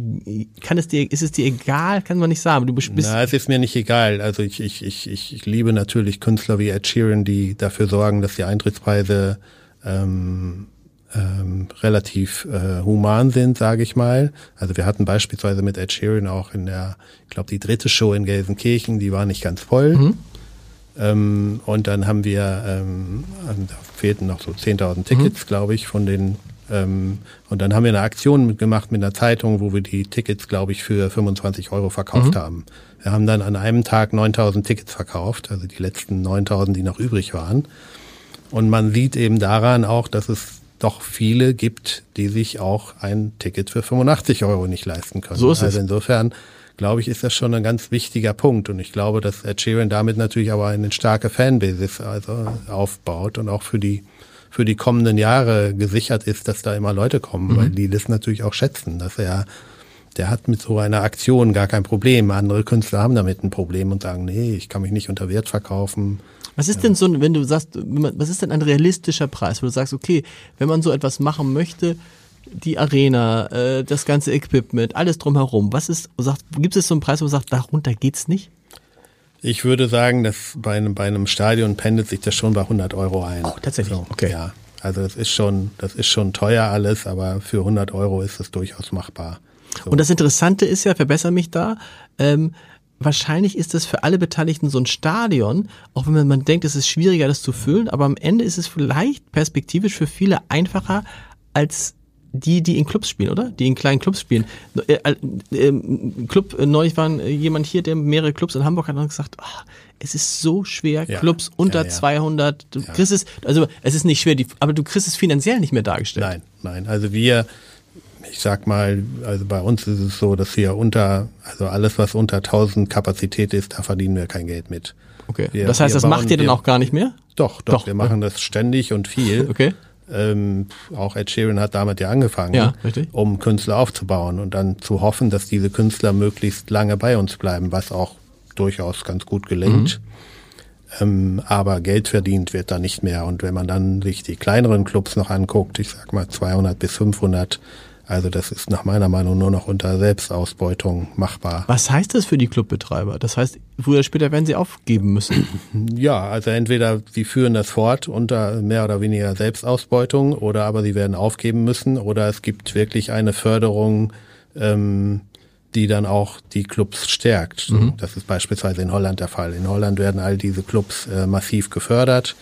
kann es dir, ist es dir egal? Kann man nicht sagen. Du bist, Na, es ist mir nicht egal. Also ich, ich, ich, ich liebe natürlich Künstler wie Ed Sheeran, die dafür sorgen, dass die Eintrittspreise ähm, ähm, relativ äh, human sind, sage ich mal. Also wir hatten beispielsweise mit Ed Sheeran auch in der, ich glaube, die dritte Show in Gelsenkirchen, die war nicht ganz voll. Mhm. Ähm, und dann haben wir, ähm, da fehlten noch so 10.000 Tickets, mhm. glaube ich, von den ähm, und dann haben wir eine Aktion gemacht mit einer Zeitung, wo wir die Tickets, glaube ich, für 25 Euro verkauft mhm. haben. Wir haben dann an einem Tag 9000 Tickets verkauft, also die letzten 9000, die noch übrig waren. Und man sieht eben daran auch, dass es doch viele gibt, die sich auch ein Ticket für 85 Euro nicht leisten können. So ist also insofern glaube ich, ist das schon ein ganz wichtiger Punkt. Und ich glaube, dass Ed Sheeran damit natürlich aber eine starke Fanbase also aufbaut und auch für die für die kommenden Jahre gesichert ist, dass da immer Leute kommen, mhm. weil die das natürlich auch schätzen, dass er der hat mit so einer Aktion gar kein Problem. Andere Künstler haben damit ein Problem und sagen, nee, ich kann mich nicht unter Wert verkaufen. Was ist denn so, wenn du sagst, was ist denn ein realistischer Preis, wo du sagst, okay, wenn man so etwas machen möchte, die Arena, äh, das ganze Equipment, alles drumherum, was ist, sagt, gibt es so einen Preis, wo du sagst, darunter geht's nicht? Ich würde sagen, dass bei einem, bei einem Stadion pendelt sich das schon bei 100 Euro ein. Oh, tatsächlich? So, okay. Ja. Also das ist schon, das ist schon teuer alles, aber für 100 Euro ist es durchaus machbar. So. Und das Interessante ist ja, verbessere mich da, ähm, wahrscheinlich ist es für alle Beteiligten so ein Stadion, auch wenn man denkt, es ist schwieriger, das zu füllen, aber am Ende ist es vielleicht perspektivisch für viele einfacher als die, die in Clubs spielen, oder? Die in kleinen Clubs spielen. Äh, äh, ähm, Club, äh, neulich war jemand hier, der mehrere Clubs in Hamburg hat und gesagt, oh, es ist so schwer, ja. Clubs unter ja, ja. 200, du kriegst es, also es ist nicht schwer, die, aber du kriegst es finanziell nicht mehr dargestellt. Nein, nein, also wir, ich sag mal, also bei uns ist es so, dass wir unter, also alles, was unter 1000 Kapazität ist, da verdienen wir kein Geld mit. Okay, wir, das heißt, das bauen, macht ihr dann auch gar nicht mehr? Doch, doch, doch wir machen das ständig und viel. (laughs) Okay ähm, auch Ed Sheeran hat damit ja angefangen, ja, um Künstler aufzubauen und dann zu hoffen, dass diese Künstler möglichst lange bei uns bleiben, was auch durchaus ganz gut gelingt. Mhm. Ähm, aber Geld verdient wird da nicht mehr. Und wenn man dann sich die kleineren Clubs noch anguckt, ich sag mal 200 bis 500 also das ist nach meiner Meinung nur noch unter Selbstausbeutung machbar. Was heißt das für die Clubbetreiber? Das heißt, früher oder später werden sie aufgeben müssen. (clears throat) Ja, also entweder sie führen das fort unter mehr oder weniger Selbstausbeutung oder aber sie werden aufgeben müssen oder es gibt wirklich eine Förderung, ähm, die dann auch die Clubs stärkt. Mhm. Das ist beispielsweise in Holland der Fall. In Holland werden all diese Clubs äh, massiv gefördert,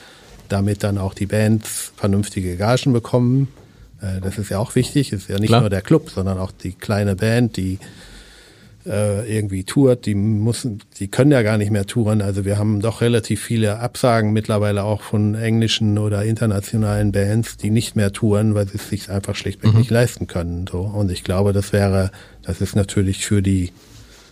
damit dann auch die Bands vernünftige Gagen bekommen äh, das ist ja auch wichtig. Es ist ja nicht Klar. nur der Club, sondern auch die kleine Band, die äh, irgendwie tourt. Die müssen, die können ja gar nicht mehr touren. Also wir haben doch relativ viele Absagen mittlerweile auch von englischen oder internationalen Bands, die nicht mehr touren, weil sie es sich einfach schlichtweg mhm. nicht leisten können. So und ich glaube, das wäre, das ist natürlich für die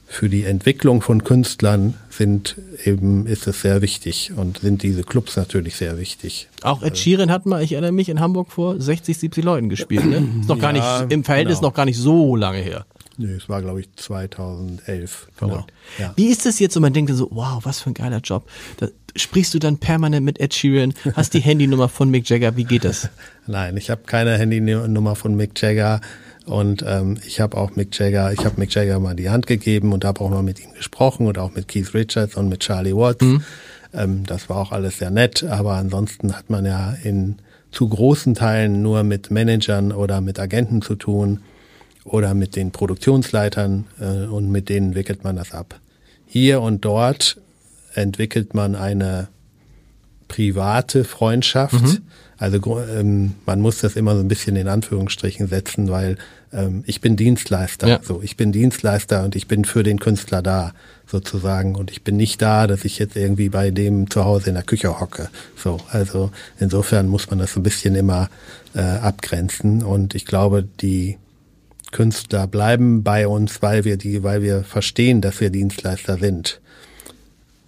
für die Entwicklung von Künstlern sind eben, ist es sehr wichtig und sind diese Clubs natürlich sehr wichtig. Auch Ed Sheeran hat mal, ich erinnere mich, in Hamburg vor 60, 70 Leuten gespielt, ne? Ist noch gar ja, nicht, im Verhältnis genau. noch gar nicht so lange her. Nee, es war, glaube ich, 2011. Genau. Ja. Wie ist das jetzt? Und man denkt so, wow, was für ein geiler Job. Da sprichst du dann permanent mit Ed Sheeran, hast die Handynummer von Mick Jagger, wie geht das? (laughs) Nein, ich habe keine Handynummer von Mick Jagger. Und ähm, ich habe auch Mick Jagger, ich habe Mick Jagger mal die Hand gegeben und habe auch mal mit ihm gesprochen und auch mit Keith Richards und mit Charlie Watts. Mhm. Ähm, das war auch alles sehr nett, aber ansonsten hat man ja in zu großen Teilen nur mit Managern oder mit Agenten zu tun oder mit den Produktionsleitern äh, und mit denen wickelt man das ab. Hier und dort entwickelt man eine private Freundschaft. Mhm. Also ähm, man muss das immer so ein bisschen in Anführungsstrichen setzen, weil ähm, ich bin Dienstleister. Ja. So, ich bin Dienstleister und ich bin für den Künstler da sozusagen und ich bin nicht da, dass ich jetzt irgendwie bei dem zu Hause in der Küche hocke. So, also insofern muss man das ein bisschen immer äh, abgrenzen und ich glaube, die Künstler bleiben bei uns, weil wir die, weil wir verstehen, dass wir Dienstleister sind.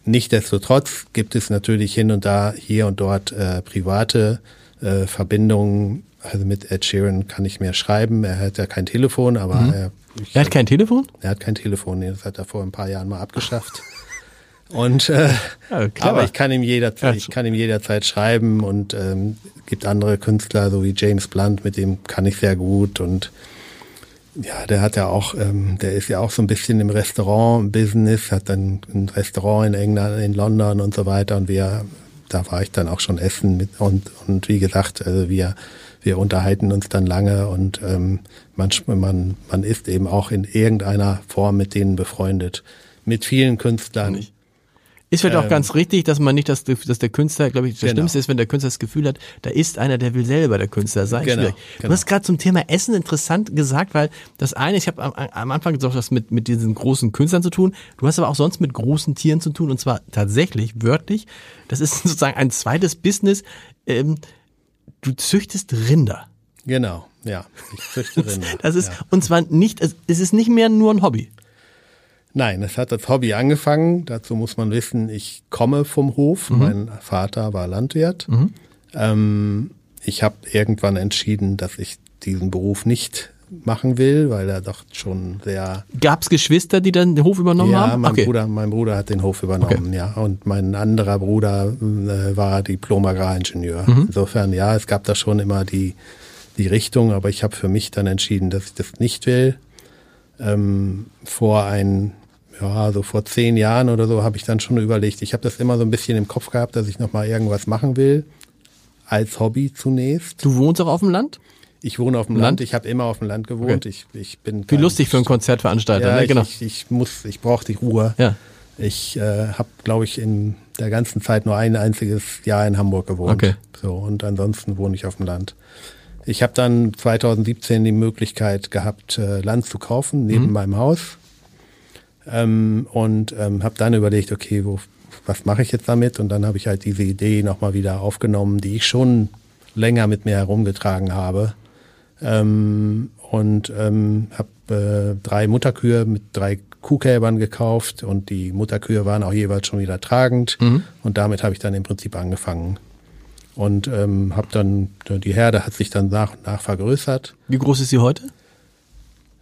Nichtsdestotrotz gibt es natürlich hin und da hier und dort äh, private äh, Verbindungen. Also mit Ed Sheeran kann ich mehr schreiben. Er hat ja kein Telefon, aber Mhm. er, ich, Er hat kein Telefon? er hat kein Telefon. Das hat er vor ein paar Jahren mal abgeschafft. (laughs) Und äh, (laughs) Ja, aber ich kann ihm jederzeit, ich kann ihm jederzeit schreiben und ähm, gibt andere Künstler, so wie James Blunt, mit dem kann ich sehr gut und ja, der hat ja auch, ähm, der ist ja auch so ein bisschen im Restaurant-Business, hat dann ein Restaurant in England, in London und so weiter und wir, da war ich dann auch schon essen mit und und wie gesagt, also wir wir unterhalten uns dann lange und ähm, manchmal man man ist eben auch in irgendeiner Form mit denen befreundet, mit vielen Künstlern. Ist vielleicht auch ganz richtig, dass man nicht, dass, dass der Künstler, glaube ich, das Ähm. Genau. Schlimmste ist, wenn der Künstler das Gefühl hat, da ist einer, der will selber der Künstler sein. Genau, Schwierig. Du genau. hast gerade zum Thema Essen interessant gesagt, weil das eine, ich habe am, am Anfang gesagt, das mit, mit diesen großen Künstlern zu tun. Du hast aber auch sonst mit großen Tieren zu tun und zwar tatsächlich, wörtlich. Das ist (laughs) sozusagen ein zweites Business. Ähm, du züchtest Rinder. Genau, ja, ich züchte (laughs) Rinder. Das ist, ja. und zwar nicht, es ist nicht mehr nur ein Hobby. Nein, es hat als Hobby angefangen. Dazu muss man wissen, ich komme vom Hof. Mein Vater war Landwirt. Ähm, ich habe irgendwann entschieden, dass ich diesen Beruf nicht machen will, weil er doch schon sehr Gab es Geschwister, die dann den Hof übernommen ja, haben? mein Bruder, mein Bruder hat den Hof übernommen, ja. Und mein anderer Bruder äh, war Diplom-Agraringenieur. Insofern, ja, es gab da schon immer die, die Richtung, aber ich habe für mich dann entschieden, dass ich das nicht will. Ähm, vor ein, ja, so vor zehn Jahren oder so habe ich dann schon überlegt, ich habe das immer so ein bisschen im Kopf gehabt, dass ich nochmal irgendwas machen will. Als Hobby zunächst. Du wohnst auch auf dem Land? Ich wohne auf dem Land? Land, ich habe immer auf dem Land gewohnt. Ich, ich bin Wie lustig für einen Konzertveranstalter, ja, ne? ich, Genau. ich, ich muss, ich brauche die Ruhe. Ja. Ich äh, habe, glaube ich, in der ganzen Zeit nur ein einziges Jahr in Hamburg gewohnt. Okay. So und ansonsten wohne ich auf dem Land. Ich habe dann 2017 die Möglichkeit gehabt, äh, Land zu kaufen neben Mhm. meinem Haus ähm, und ähm, habe dann überlegt, okay, wo, was mache ich jetzt damit? Und dann habe ich halt diese Idee nochmal wieder aufgenommen, die ich schon länger mit mir herumgetragen habe ähm, und ähm, habe äh, drei Mutterkühe mit drei Kuhkälbern gekauft und die Mutterkühe waren auch jeweils schon wieder tragend und damit habe ich dann im Prinzip angefangen und ähm, habe dann die Herde hat sich dann nach und nach vergrößert. Wie groß ist sie heute?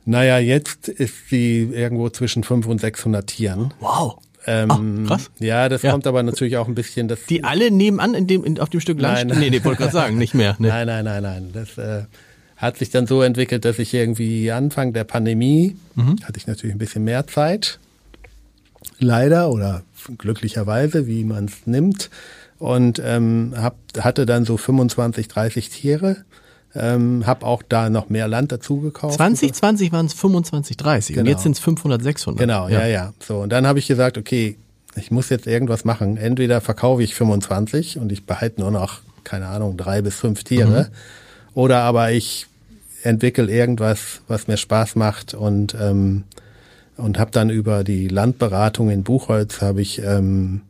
Naja, jetzt ist sie irgendwo zwischen 500 und 600 Tieren. Wow. Ähm, Ah, krass. Ja, das Ja. kommt aber natürlich auch ein bisschen, dass Die alle nebenan in dem, in, auf dem Stück Land Nein. stehen? Nee, nee, wollte gerade sagen, nicht mehr. Nee. Nein, nein, nein, nein. Das äh, hat sich dann so entwickelt, dass ich irgendwie Anfang der Pandemie hatte ich natürlich ein bisschen mehr Zeit. Leider oder glücklicherweise, wie man es nimmt. Und ähm, hab, hatte dann so 25, 30 Tiere. Ähm, hab auch da noch mehr Land dazu gekauft. 2020 waren es 25, 30 und Genau. jetzt sind es 500, 600. Genau, ja. ja, So, und dann habe ich gesagt, okay, ich muss jetzt irgendwas machen. Entweder verkaufe ich 25 und ich behalte nur noch, keine Ahnung, drei bis fünf Tiere. Oder aber ich entwickle irgendwas, was mir Spaß macht und, ähm, und habe dann über die Landberatung in Buchholz habe ich ähm,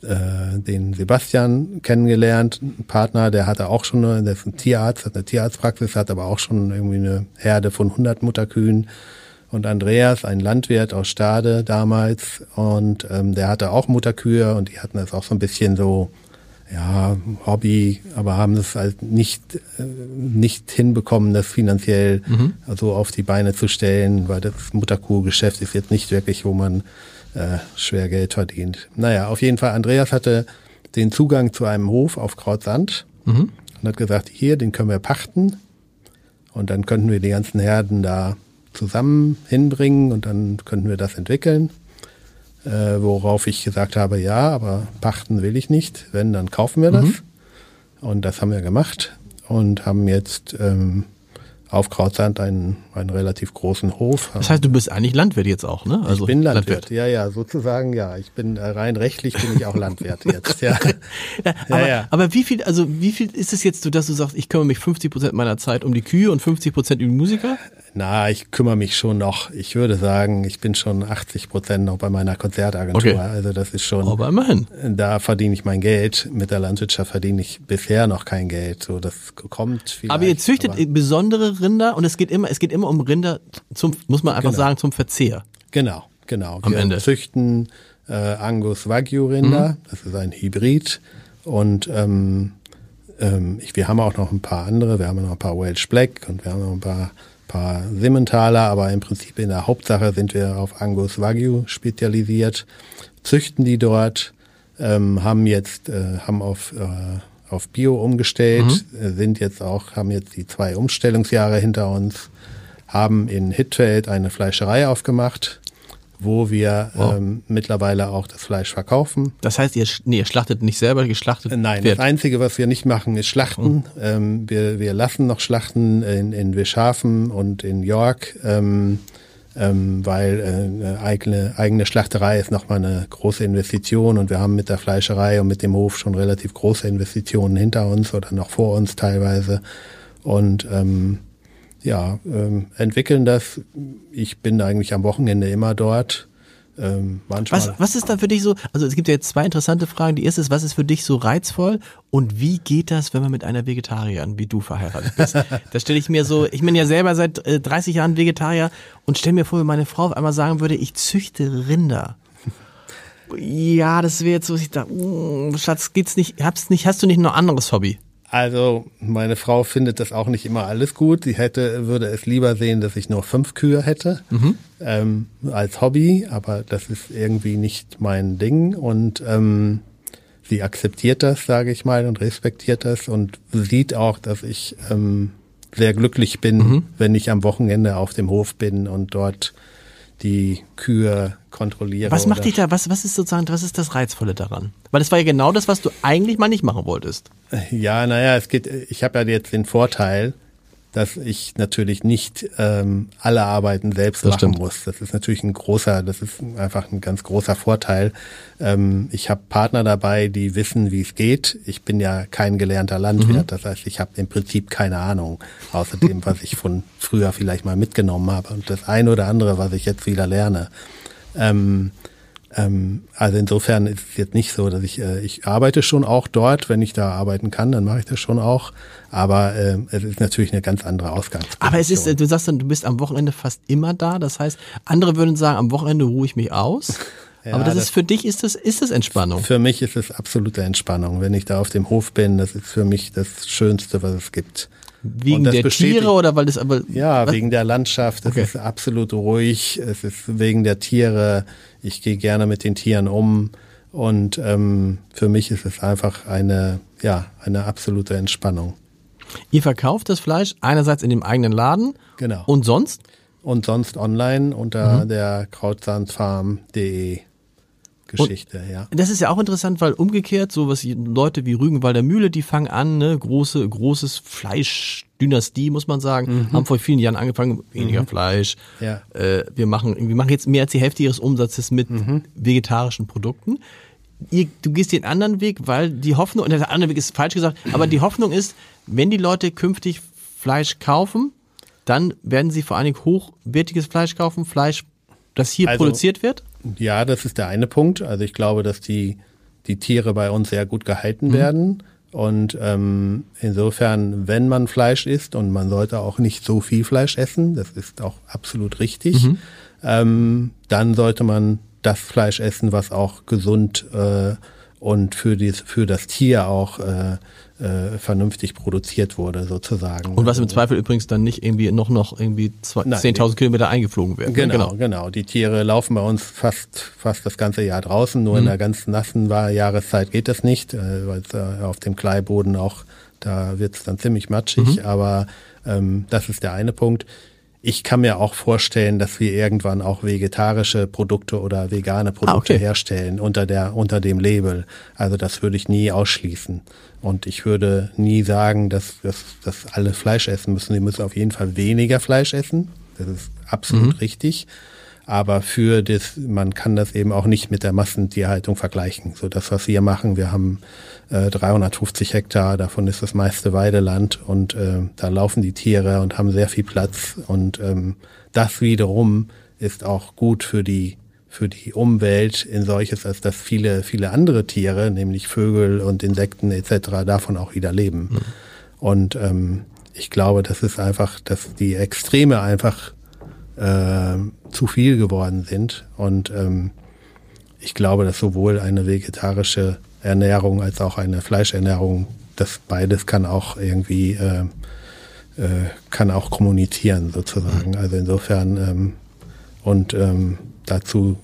äh, den Sebastian kennengelernt, ein Partner, der hatte auch schon, eine, der ist ein Tierarzt, hat eine Tierarztpraxis, hat aber auch schon irgendwie eine Herde von 100 Mutterkühen. Und Andreas, ein Landwirt aus Stade damals, und ähm, der hatte auch Mutterkühe und die hatten das auch so ein bisschen so, ja, Hobby, aber haben das halt nicht, äh, nicht hinbekommen, das finanziell so auf die Beine zu stellen, weil das Mutterkuhgeschäft ist jetzt nicht wirklich, wo man äh, schwer Geld verdient. Naja, auf jeden Fall, Andreas hatte den Zugang zu einem Hof auf Krautsand und hat gesagt, hier, den können wir pachten und dann könnten wir die ganzen Herden da zusammen hinbringen und dann könnten wir das entwickeln. Äh, worauf ich gesagt habe, ja, aber pachten will ich nicht. Wenn, dann kaufen wir das. Und das haben wir gemacht und haben jetzt ähm, auf Krautsand einen, einen relativ großen Hof. Das heißt, du bist eigentlich Landwirt jetzt auch, ne? Also ich bin Landwirt. Ja, ja, sozusagen, ja. Ich bin äh, rein rechtlich bin ich auch Landwirt jetzt, ja. (laughs) Ja, aber, ja. aber wie viel, also wie viel ist es jetzt so, dass du sagst, ich kümmere mich 50 Prozent meiner Zeit um die Kühe und 50 Prozent um die Musiker? Na, ich kümmere mich schon noch. Ich würde sagen, ich bin schon 80 Prozent noch bei meiner Konzertagentur. Okay. Also das ist schon. Aber immerhin. Da verdiene ich mein Geld. Mit der Landwirtschaft verdiene ich bisher noch kein Geld. So, das kommt vielleicht. Aber ihr züchtet aber- besondere Rinder und es geht immer, es geht immer um Rinder zum, muss man einfach Genau. sagen, zum Verzehr. Genau, genau. Am wir Ende. züchten äh, Angus Wagyu Rinder. Mhm. Das ist ein Hybrid. Und ähm, ähm, ich, wir haben auch noch ein paar andere. Wir haben noch ein paar Welsh Black und wir haben noch ein paar, paar Simmentaler. Aber im Prinzip in der Hauptsache sind wir auf Angus Wagyu spezialisiert, züchten die dort, ähm, haben jetzt äh, haben auf äh, auf Bio umgestellt, mhm. Äh, sind jetzt auch haben jetzt die zwei Umstellungsjahre hinter uns, haben in Hittfeld eine Fleischerei aufgemacht wo wir wow. ähm, mittlerweile auch das Fleisch verkaufen. Das heißt, ihr, nee, ihr schlachtet nicht selber, geschlachtet Nein, wird. das Einzige, was wir nicht machen, ist Schlachten. Oh. Ähm, wir, wir lassen noch Schlachten in, in Wischafen und in York, ähm, ähm, weil äh, eine eigene, eigene Schlachterei ist nochmal eine große Investition und wir haben mit der Fleischerei und mit dem Hof schon relativ große Investitionen hinter uns oder noch vor uns teilweise. Und ähm, ja, ähm, entwickeln das. Ich bin eigentlich am Wochenende immer dort. Ähm, manchmal. Was, was ist da für dich so? Also es gibt ja jetzt zwei interessante Fragen. Die erste ist, was ist für dich so reizvoll und wie geht das, wenn man mit einer Vegetarierin wie du verheiratet bist? (laughs) das stelle ich mir so. Ich bin ja selber seit äh, 30 Jahren Vegetarier und stelle mir vor, wenn meine Frau auf einmal sagen würde, ich züchte Rinder. (laughs) Ja, das wäre jetzt so, ich da, uh, Schatz, geht's nicht, hab's nicht, hast du nicht noch ein anderes Hobby? Also meine Frau findet das auch nicht immer alles gut. Sie hätte, würde es lieber sehen, dass ich nur fünf Kühe hätte mhm. ähm, als Hobby, aber das ist irgendwie nicht mein Ding und ähm, sie akzeptiert das, sage ich mal, und respektiert das und sieht auch, dass ich ähm, sehr glücklich bin, mhm. wenn ich am Wochenende auf dem Hof bin und dort die Kühe kontrolliere. Was macht dich da, was, was ist sozusagen, was ist das Reizvolle daran? Weil das war ja genau das, was du eigentlich mal nicht machen wolltest. Ja, naja, es geht, ich habe ja jetzt den Vorteil, dass ich natürlich nicht ähm, alle Arbeiten selbst das machen stimmt. muss. Das ist natürlich ein großer, das ist einfach ein ganz großer Vorteil. Ähm, ich habe Partner dabei, die wissen, wie es geht. Ich bin ja kein gelernter Landwirt, mhm. das heißt, ich habe im Prinzip keine Ahnung, außer dem, was ich von früher vielleicht mal mitgenommen habe und das eine oder andere, was ich jetzt wieder lerne. Ähm, ähm, also insofern ist es jetzt nicht so, dass ich, äh, ich arbeite schon auch dort, wenn ich da arbeiten kann, dann mache ich das schon auch. Aber äh, es ist natürlich eine ganz andere Ausgangsposition. Aber es ist, du sagst dann, du bist am Wochenende fast immer da. Das heißt, andere würden sagen, am Wochenende ruhe ich mich aus. (laughs) Ja, aber das, das, ist für dich ist das ist das Entspannung. Für mich ist es absolute Entspannung, wenn ich da auf dem Hof bin. Das ist für mich das Schönste, was es gibt. Wegen der Tiere oder weil das aber ja was? wegen der Landschaft. Es okay. ist absolut ruhig. Es ist wegen der Tiere. Ich gehe gerne mit den Tieren um und ähm, für mich ist es einfach eine ja eine absolute Entspannung. Ihr verkauft das Fleisch einerseits in dem eigenen Laden. Genau. Und sonst? Und sonst online unter mhm. der krautsandfarm.de. Geschichte, und ja. Das ist ja auch interessant, weil umgekehrt, so was Leute wie Rügenwalder Mühle, die fangen an, ne, große, großes Fleischdynastie, muss man sagen, mhm. haben vor vielen Jahren angefangen, weniger mhm. Fleisch. Ja. Äh, wir machen, wir machen jetzt mehr als die Hälfte ihres Umsatzes mit mhm. vegetarischen Produkten ihr, du gehst den anderen Weg, weil die Hoffnung, und der andere Weg ist falsch gesagt, aber die Hoffnung ist, wenn die Leute künftig Fleisch kaufen, dann werden sie vor allen Dingen hochwertiges Fleisch kaufen, Fleisch, das hier also, produziert wird? Ja, das ist der eine Punkt. Also ich glaube, dass die, die Tiere bei uns sehr gut gehalten mhm. werden. Und ähm, insofern, wenn man Fleisch isst, und man sollte auch nicht so viel Fleisch essen, das ist auch absolut richtig, mhm. ähm, dann sollte man das Fleisch essen, was auch gesund äh, und für, dies, für das Tier auch äh, äh, vernünftig produziert wurde, sozusagen. Und was im Zweifel übrigens dann nicht irgendwie noch noch irgendwie 10.000 Kilometer eingeflogen wird. Ne? Genau, genau, genau. Die Tiere laufen bei uns fast fast das ganze Jahr draußen. Nur mhm. in der ganz nassen Jahreszeit geht das nicht, äh, weil äh, auf dem Kleiboden auch da wird es dann ziemlich matschig. Mhm. Aber ähm, das ist der eine Punkt. Ich kann mir auch vorstellen, dass wir irgendwann auch vegetarische Produkte oder vegane Produkte ah, okay. herstellen unter der, unter dem Label. Also das würde ich nie ausschließen. Und ich würde nie sagen, dass, dass, dass alle Fleisch essen müssen. Die müssen auf jeden Fall weniger Fleisch essen. Das ist absolut mhm. richtig. Aber für das, man kann das eben auch nicht mit der Massentierhaltung vergleichen. So das, was wir machen, wir haben äh, 350 Hektar, davon ist das meiste Weideland und äh, da laufen die Tiere und haben sehr viel Platz und ähm, das wiederum ist auch gut für die für die Umwelt in solches, als dass viele, viele andere Tiere, nämlich Vögel und Insekten etc., davon auch wieder leben. Mhm. Und ähm, ich glaube, das ist einfach, dass die Extreme einfach äh, zu viel geworden sind. Und ähm, ich glaube, dass sowohl eine vegetarische Ernährung als auch eine Fleischernährung, das beides kann auch irgendwie äh, äh, kann auch kommunizieren sozusagen. Mhm. Also insofern ähm, und ähm, dazu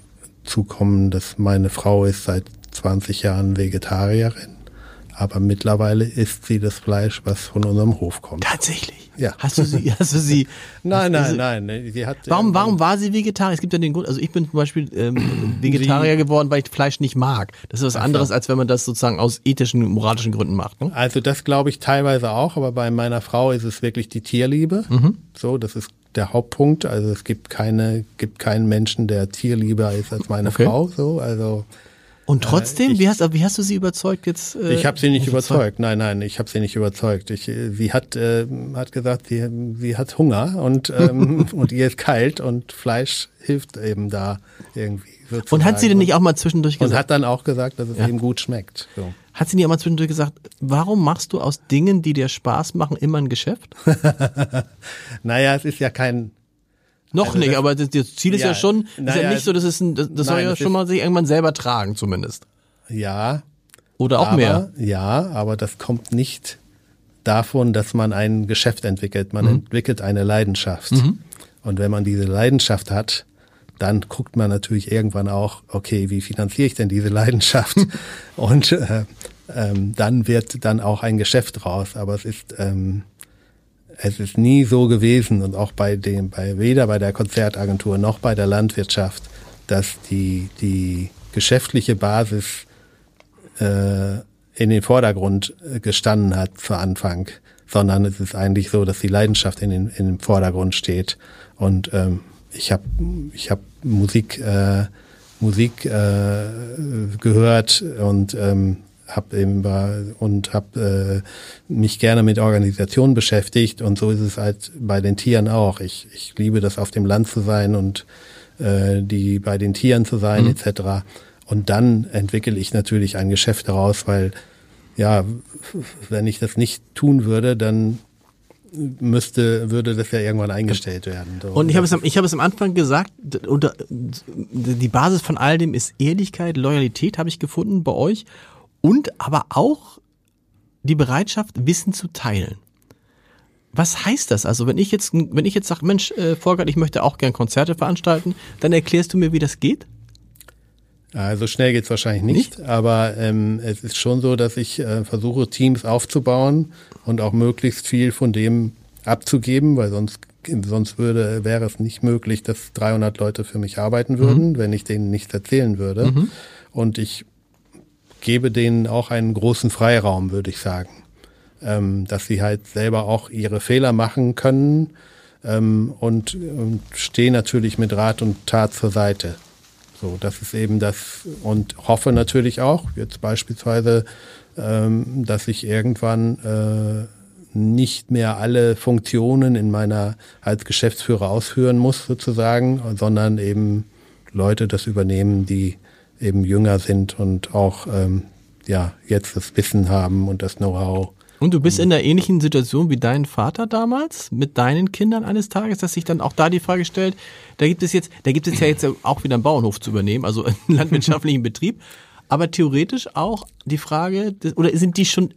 zu kommen, dass meine Frau ist seit 20 Jahren Vegetarierin aber mittlerweile isst sie das Fleisch, was von unserem Hof kommt. Tatsächlich? Ja. Hast du sie, hast du sie? (laughs) nein, nein, nein. Sie hat, warum, warum war sie Vegetarier? Es gibt ja den Grund, also ich bin zum Beispiel ähm, (clears throat) Vegetarier sie, geworden, weil ich Fleisch nicht mag. Das ist was anderes, als wenn man das sozusagen aus ethischen, moralischen Gründen macht. Ne? Also das glaube ich teilweise auch, aber bei meiner Frau ist es wirklich die Tierliebe. Mhm. So, das ist der Hauptpunkt. Also es gibt keine, gibt keinen Menschen, der tierlieber ist als meine okay. Frau. So, also und trotzdem, äh, ich, wie, hast, wie hast du sie überzeugt jetzt? Äh, ich habe sie nicht überzeugt. Nein, nein, ich habe sie nicht überzeugt. Ich, sie hat, äh, hat gesagt, sie, sie hat Hunger und, ähm, (laughs) und ihr ist kalt und Fleisch hilft eben da irgendwie. Sozusagen. Und hat sie denn nicht auch mal zwischendurch gesagt? Und hat dann auch gesagt, dass es ja. ihm gut schmeckt. So. Hat sie nicht auch mal zwischendurch gesagt, warum machst du aus Dingen, die dir Spaß machen, immer ein Geschäft? (laughs) naja, es ist ja kein noch also nicht, das, aber das, das, Ziel ist ja, ja schon, ist ja nicht so, dass es ein, das, das nein, soll ja schon mal sich irgendwann selber tragen, zumindest. Ja. Oder auch aber, mehr. Ja, aber das kommt nicht davon, dass man ein Geschäft entwickelt. Man mhm. entwickelt eine Leidenschaft. Mhm. Und wenn man diese Leidenschaft hat, dann guckt man natürlich irgendwann auch, okay, wie finanziere ich denn diese Leidenschaft? (laughs) Und äh, ähm, dann wird dann auch ein Geschäft draus. Aber es ist ähm, es ist nie so gewesen und auch bei dem, bei weder bei der Konzertagentur noch bei der Landwirtschaft, dass die, die geschäftliche Basis äh, in den Vordergrund äh, gestanden hat zu Anfang, sondern es ist eigentlich so, dass die Leidenschaft in den, in den Vordergrund steht. Und ähm, ich habe ich hab Musik, äh, Musik äh, gehört und ähm, hab eben war und habe äh, mich gerne mit Organisationen beschäftigt und so ist es halt bei den Tieren auch. Ich, ich liebe das auf dem Land zu sein und äh, die bei den Tieren zu sein mhm. etc. Und dann entwickle ich natürlich ein Geschäft daraus, weil ja, wenn ich das nicht tun würde, dann müsste, würde das ja irgendwann eingestellt werden. So. Und ich habe es, am, ich habe es am Anfang gesagt, unter, die Basis von all dem ist Ehrlichkeit, Loyalität habe ich gefunden bei euch und aber auch die Bereitschaft, Wissen zu teilen. Was heißt das? Also wenn ich jetzt, wenn ich jetzt sage, Mensch, äh, Volker, ich möchte auch gern Konzerte veranstalten, dann erklärst du mir, wie das geht? Also schnell geht's wahrscheinlich nicht, nicht? aber ähm, es ist schon so, dass ich äh, versuche, Teams aufzubauen und auch möglichst viel von dem abzugeben, weil sonst sonst würde wäre es nicht möglich, dass 300 Leute für mich arbeiten würden, mhm. wenn ich denen nichts erzählen würde. Mhm. Und ich gebe denen auch einen großen Freiraum, würde ich sagen. Ähm, dass sie halt selber auch ihre Fehler machen können ähm, und, und stehe natürlich mit Rat und Tat zur Seite. So, das ist eben das und hoffe natürlich auch, jetzt beispielsweise, ähm, dass ich irgendwann äh, nicht mehr alle Funktionen in meiner als Geschäftsführer ausführen muss sozusagen, sondern eben Leute das übernehmen, die eben jünger sind und auch ähm, ja jetzt das Wissen haben und das Know-how. Und du bist in der ähnlichen Situation wie dein Vater damals mit deinen Kindern eines Tages, dass sich dann auch da die Frage stellt, da gibt es jetzt, da gibt es ja jetzt auch wieder einen Bauernhof zu übernehmen, also einen (laughs) landwirtschaftlichen Betrieb, aber theoretisch auch die Frage, oder sind die schon,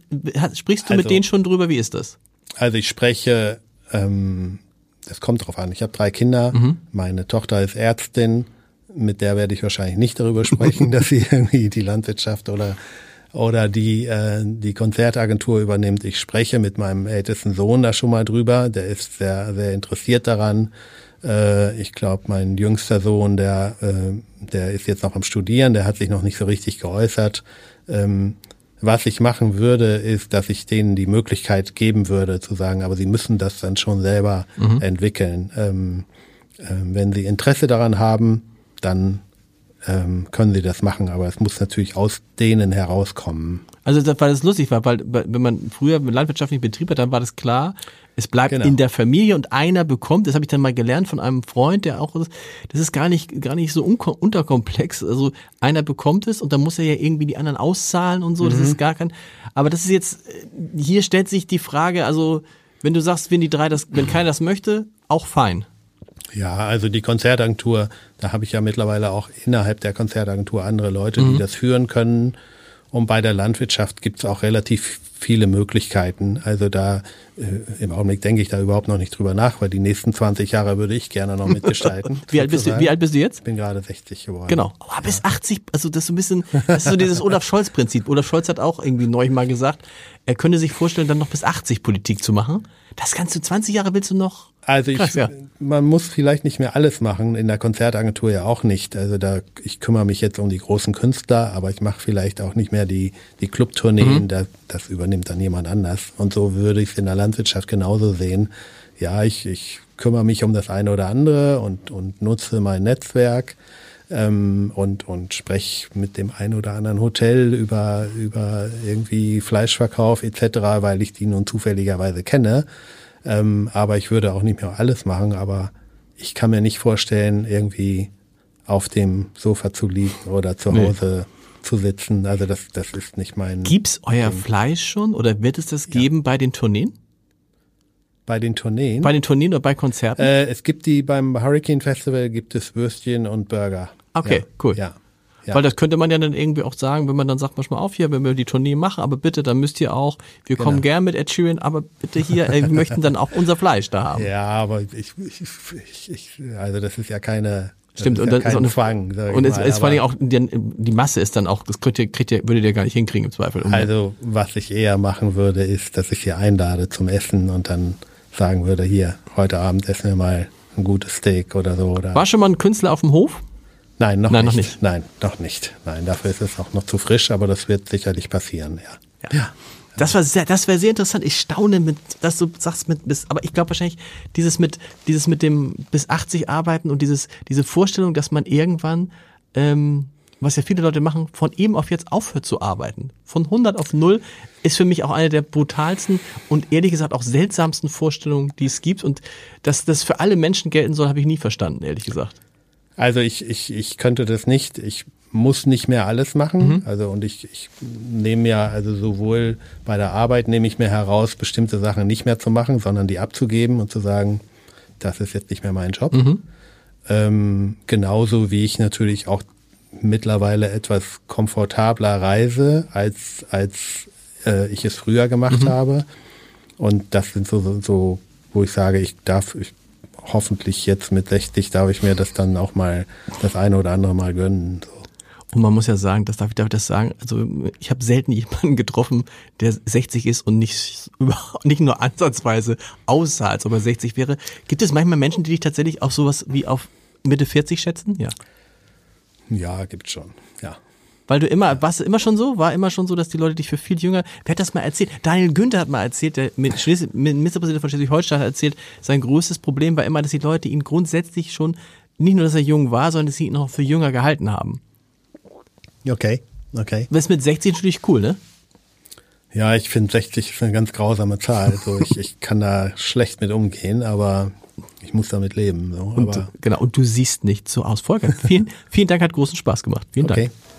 sprichst du also, mit denen schon drüber, wie ist das? Also ich spreche, ähm, das kommt drauf an, ich habe drei Kinder, mhm. meine Tochter ist Ärztin, mit der werde ich wahrscheinlich nicht darüber sprechen, (laughs) dass sie irgendwie die Landwirtschaft oder oder die äh, die Konzertagentur übernimmt. Ich spreche mit meinem ältesten Sohn da schon mal drüber. Der ist sehr sehr interessiert daran. Äh, ich glaube, mein jüngster Sohn, der äh, der ist jetzt noch am Studieren. Der hat sich noch nicht so richtig geäußert. Ähm, was ich machen würde, ist, dass ich denen die Möglichkeit geben würde, zu sagen, aber sie müssen das dann schon selber mhm. entwickeln. Ähm, äh, wenn sie Interesse daran haben, dann ähm, können sie das machen, aber es muss natürlich aus denen herauskommen. Also das, weil das lustig war, weil wenn man früher einen landwirtschaftlichen Betrieb hat, dann war das klar, es bleibt genau. in der Familie und einer bekommt, das habe ich dann mal gelernt von einem Freund, der auch, das ist gar nicht, gar nicht so unterkomplex. Also einer bekommt es und dann muss er ja irgendwie die anderen auszahlen und so, mhm. das ist gar kein, aber das ist jetzt, hier stellt sich die Frage, also wenn du sagst, wenn die drei das, wenn keiner das möchte, auch fein. Ja, also die Konzertagentur, da habe ich ja mittlerweile auch innerhalb der Konzertagentur andere Leute, die mhm. das führen können. Und bei der Landwirtschaft gibt es auch relativ viele Möglichkeiten. Also da äh, im Augenblick denke ich da überhaupt noch nicht drüber nach, weil die nächsten 20 Jahre würde ich gerne noch mitgestalten. (laughs) wie, alt bist du, wie alt bist du jetzt? Ich bin gerade 60 geworden. Genau. Oh, bis 80, also das ist so ein bisschen, das ist so dieses Olaf Scholz-Prinzip. Olaf Scholz hat auch irgendwie neulich mal gesagt, er könnte sich vorstellen, dann noch bis 80 Politik zu machen. Das kannst du 20 Jahre willst du noch also ich, Krass, ja. man muss vielleicht nicht mehr alles machen, in der Konzertagentur ja auch nicht. Also da, ich kümmere mich jetzt um die großen Künstler, aber ich mache vielleicht auch nicht mehr die, die Clubtourneen, mhm. da, das übernimmt dann jemand anders. Und so würde ich es in der Landwirtschaft genauso sehen. Ja, ich, ich kümmere mich um das eine oder andere und, und nutze mein Netzwerk ähm, und, und spreche mit dem einen oder anderen Hotel über, über irgendwie Fleischverkauf etc., weil ich die nun zufälligerweise kenne. Ähm, aber ich würde auch nicht mehr alles machen, aber ich kann mir nicht vorstellen, irgendwie auf dem Sofa zu liegen oder zu Hause nee. zu sitzen. Also das, das ist nicht mein. Gibt's euer Ding. Fleisch schon oder wird es das geben ja. bei den Tourneen? Bei den Tourneen? Bei den Tourneen oder bei Konzerten? Äh, es gibt die beim Hurricane Festival gibt es Würstchen und Burger. Okay, ja. cool. Ja. Ja. Weil das könnte man ja dann irgendwie auch sagen, wenn man dann sagt, manchmal auf hier, wenn wir die Tournee machen, aber bitte, dann müsst ihr auch, wir genau. kommen gern mit Ed Sheeran, aber bitte hier, äh, wir möchten dann auch unser Fleisch da haben. Ja, aber ich, ich, ich, ich also das ist ja keine, Stimmt, und ja dann ist auch eine Zwang. Und es ist vor allem auch, die, die, Masse ist dann auch, das kriegt ihr, kriegt ihr, würdet ihr gar nicht hinkriegen im Zweifel. Also, was ich eher machen würde, ist, dass ich sie einlade zum Essen und dann sagen würde, hier, heute Abend essen wir mal ein gutes Steak oder so. Oder War schon mal ein Künstler auf dem Hof? Nein, noch, Nein, nicht. noch nicht. Nein, noch nicht. Nein, dafür ist es auch noch zu frisch, aber das wird sicherlich passieren, ja. ja. ja. Das war sehr, das wäre sehr interessant. Ich staune mit, dass du sagst mit bis, aber ich glaube wahrscheinlich dieses mit, dieses mit dem bis 80 arbeiten und dieses, diese Vorstellung, dass man irgendwann, ähm, was ja viele Leute machen, von eben auf jetzt aufhört zu arbeiten. Von 100 auf 0 ist für mich auch eine der brutalsten und ehrlich gesagt auch seltsamsten Vorstellungen, die es gibt. Und dass das für alle Menschen gelten soll, habe ich nie verstanden, ehrlich gesagt. Also ich, ich, ich könnte das nicht. Ich muss nicht mehr alles machen. Mhm. Also und ich, ich nehme ja, also sowohl bei der Arbeit nehme ich mir heraus, bestimmte Sachen nicht mehr zu machen, sondern die abzugeben und zu sagen, das ist jetzt nicht mehr mein Job. Mhm. Ähm, genauso wie ich natürlich auch mittlerweile etwas komfortabler reise, als, als äh, ich es früher gemacht mhm. habe. Und das sind so, so, so, wo ich sage, ich darf, ich hoffentlich jetzt mit 60 darf ich mir das dann auch mal das eine oder andere mal gönnen. So. Und man muss ja sagen, das darf ich, darf ich das sagen, also ich habe selten jemanden getroffen, der 60 ist und nicht, (laughs) nicht nur ansatzweise aussah, als ob er 60 wäre. Gibt es manchmal Menschen, die dich tatsächlich auf sowas wie auf Mitte 40 schätzen? Ja. Ja, gibt schon. Weil du immer, warst du immer schon so? War immer schon so, dass die Leute dich für viel jünger, wer hat das mal erzählt? Daniel Günther hat mal erzählt, der Ministerpräsident von Schleswig-Holstein hat erzählt, sein größtes Problem war immer, dass die Leute ihn grundsätzlich schon, nicht nur, dass er jung war, sondern dass sie ihn auch für jünger gehalten haben. Okay, okay. Ist mit 16 natürlich cool, ne? Ja, ich finde 60 ist eine ganz grausame Zahl. Also ich, ich kann da schlecht mit umgehen, aber ich muss damit leben. So. Und, genau, und du siehst nicht so aus. Volker, vielen, vielen Dank, hat großen Spaß gemacht. Vielen okay.